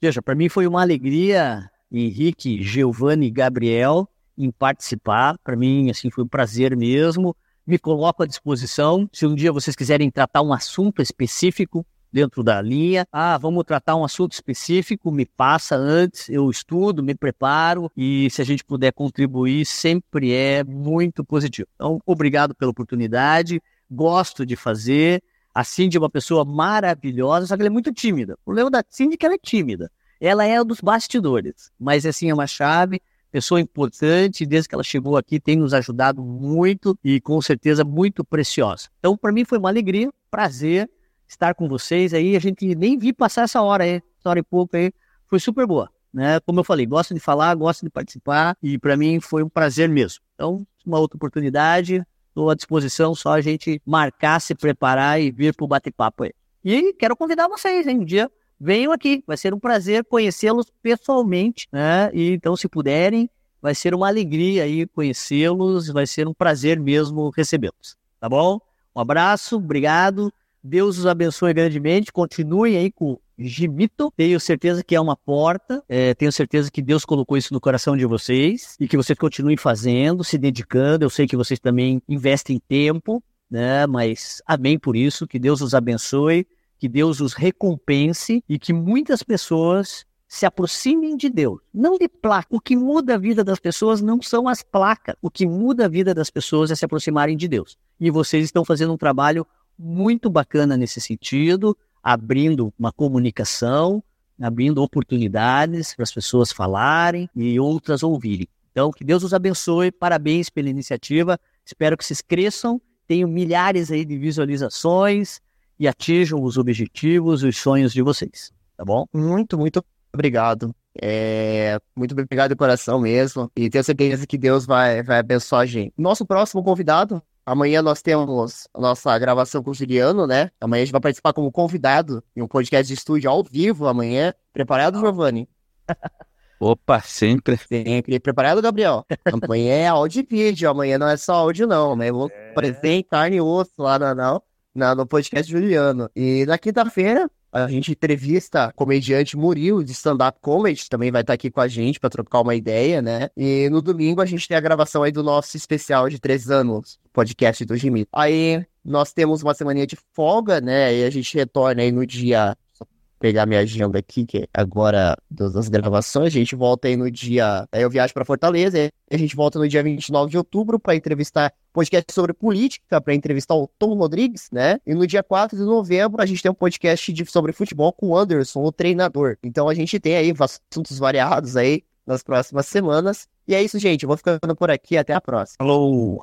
Veja, para mim foi uma alegria, Henrique, Giovanni e Gabriel, em participar. Para mim, assim, foi um prazer mesmo. Me coloco à disposição. Se um dia vocês quiserem tratar um assunto específico, dentro da linha. Ah, vamos tratar um assunto específico, me passa antes, eu estudo, me preparo e se a gente puder contribuir, sempre é muito positivo. Então, obrigado pela oportunidade, gosto de fazer. A Cindy é uma pessoa maravilhosa, só que ela é muito tímida. O problema da Cindy é que ela é tímida. Ela é dos bastidores, mas assim é uma chave, pessoa importante, desde que ela chegou aqui tem nos ajudado muito e com certeza muito preciosa. Então, para mim foi uma alegria, prazer estar com vocês aí. A gente nem vi passar essa hora aí, essa hora e pouco aí. Foi super boa, né? Como eu falei, gosto de falar, gosto de participar e para mim foi um prazer mesmo. Então, uma outra oportunidade, estou à disposição, só a gente marcar, se preparar e vir para o bate-papo aí. E quero convidar vocês, hein? Um dia venham aqui, vai ser um prazer conhecê-los pessoalmente, né? E então, se puderem, vai ser uma alegria aí conhecê-los, vai ser um prazer mesmo recebê-los, tá bom? Um abraço, obrigado. Deus os abençoe grandemente. Continuem aí com Gimito. Tenho certeza que é uma porta. É, tenho certeza que Deus colocou isso no coração de vocês e que vocês continuem fazendo, se dedicando. Eu sei que vocês também investem tempo, né? Mas amém por isso. Que Deus os abençoe, que Deus os recompense e que muitas pessoas se aproximem de Deus, não de placa. O que muda a vida das pessoas não são as placas. O que muda a vida das pessoas é se aproximarem de Deus. E vocês estão fazendo um trabalho muito bacana nesse sentido, abrindo uma comunicação, abrindo oportunidades para as pessoas falarem e outras ouvirem. Então, que Deus os abençoe, parabéns pela iniciativa, espero que vocês cresçam, tenham milhares aí de visualizações e atinjam os objetivos e os sonhos de vocês, tá bom? Muito, muito obrigado. É, muito obrigado de coração mesmo. E tenho certeza que Deus vai, vai abençoar a gente. Nosso próximo convidado Amanhã nós temos a nossa gravação com o Juliano, né? Amanhã a gente vai participar como convidado em um podcast de estúdio ao vivo amanhã. Preparado, Giovanni? Opa, sempre. Sempre. Preparado, Gabriel? Amanhã é áudio e vídeo. Amanhã não é só áudio, não. Amanhã eu vou é... carne e osso lá no, no, no podcast Juliano. E na quinta-feira a gente entrevista comediante Murilo, de stand-up comedy, também vai estar aqui com a gente para trocar uma ideia, né? E no domingo a gente tem a gravação aí do nosso especial de três anos, podcast do Jimmy. Aí nós temos uma semana de folga, né? E a gente retorna aí no dia pegar minha agenda aqui, que é agora das gravações, a gente volta aí no dia. Aí eu viajo para Fortaleza, a gente volta no dia 29 de outubro para entrevistar podcast sobre política, para entrevistar o Tom Rodrigues, né? E no dia 4 de novembro a gente tem um podcast de, sobre futebol com o Anderson, o treinador. Então a gente tem aí assuntos variados aí nas próximas semanas. E é isso, gente. Eu vou ficando por aqui. Até a próxima. Falou!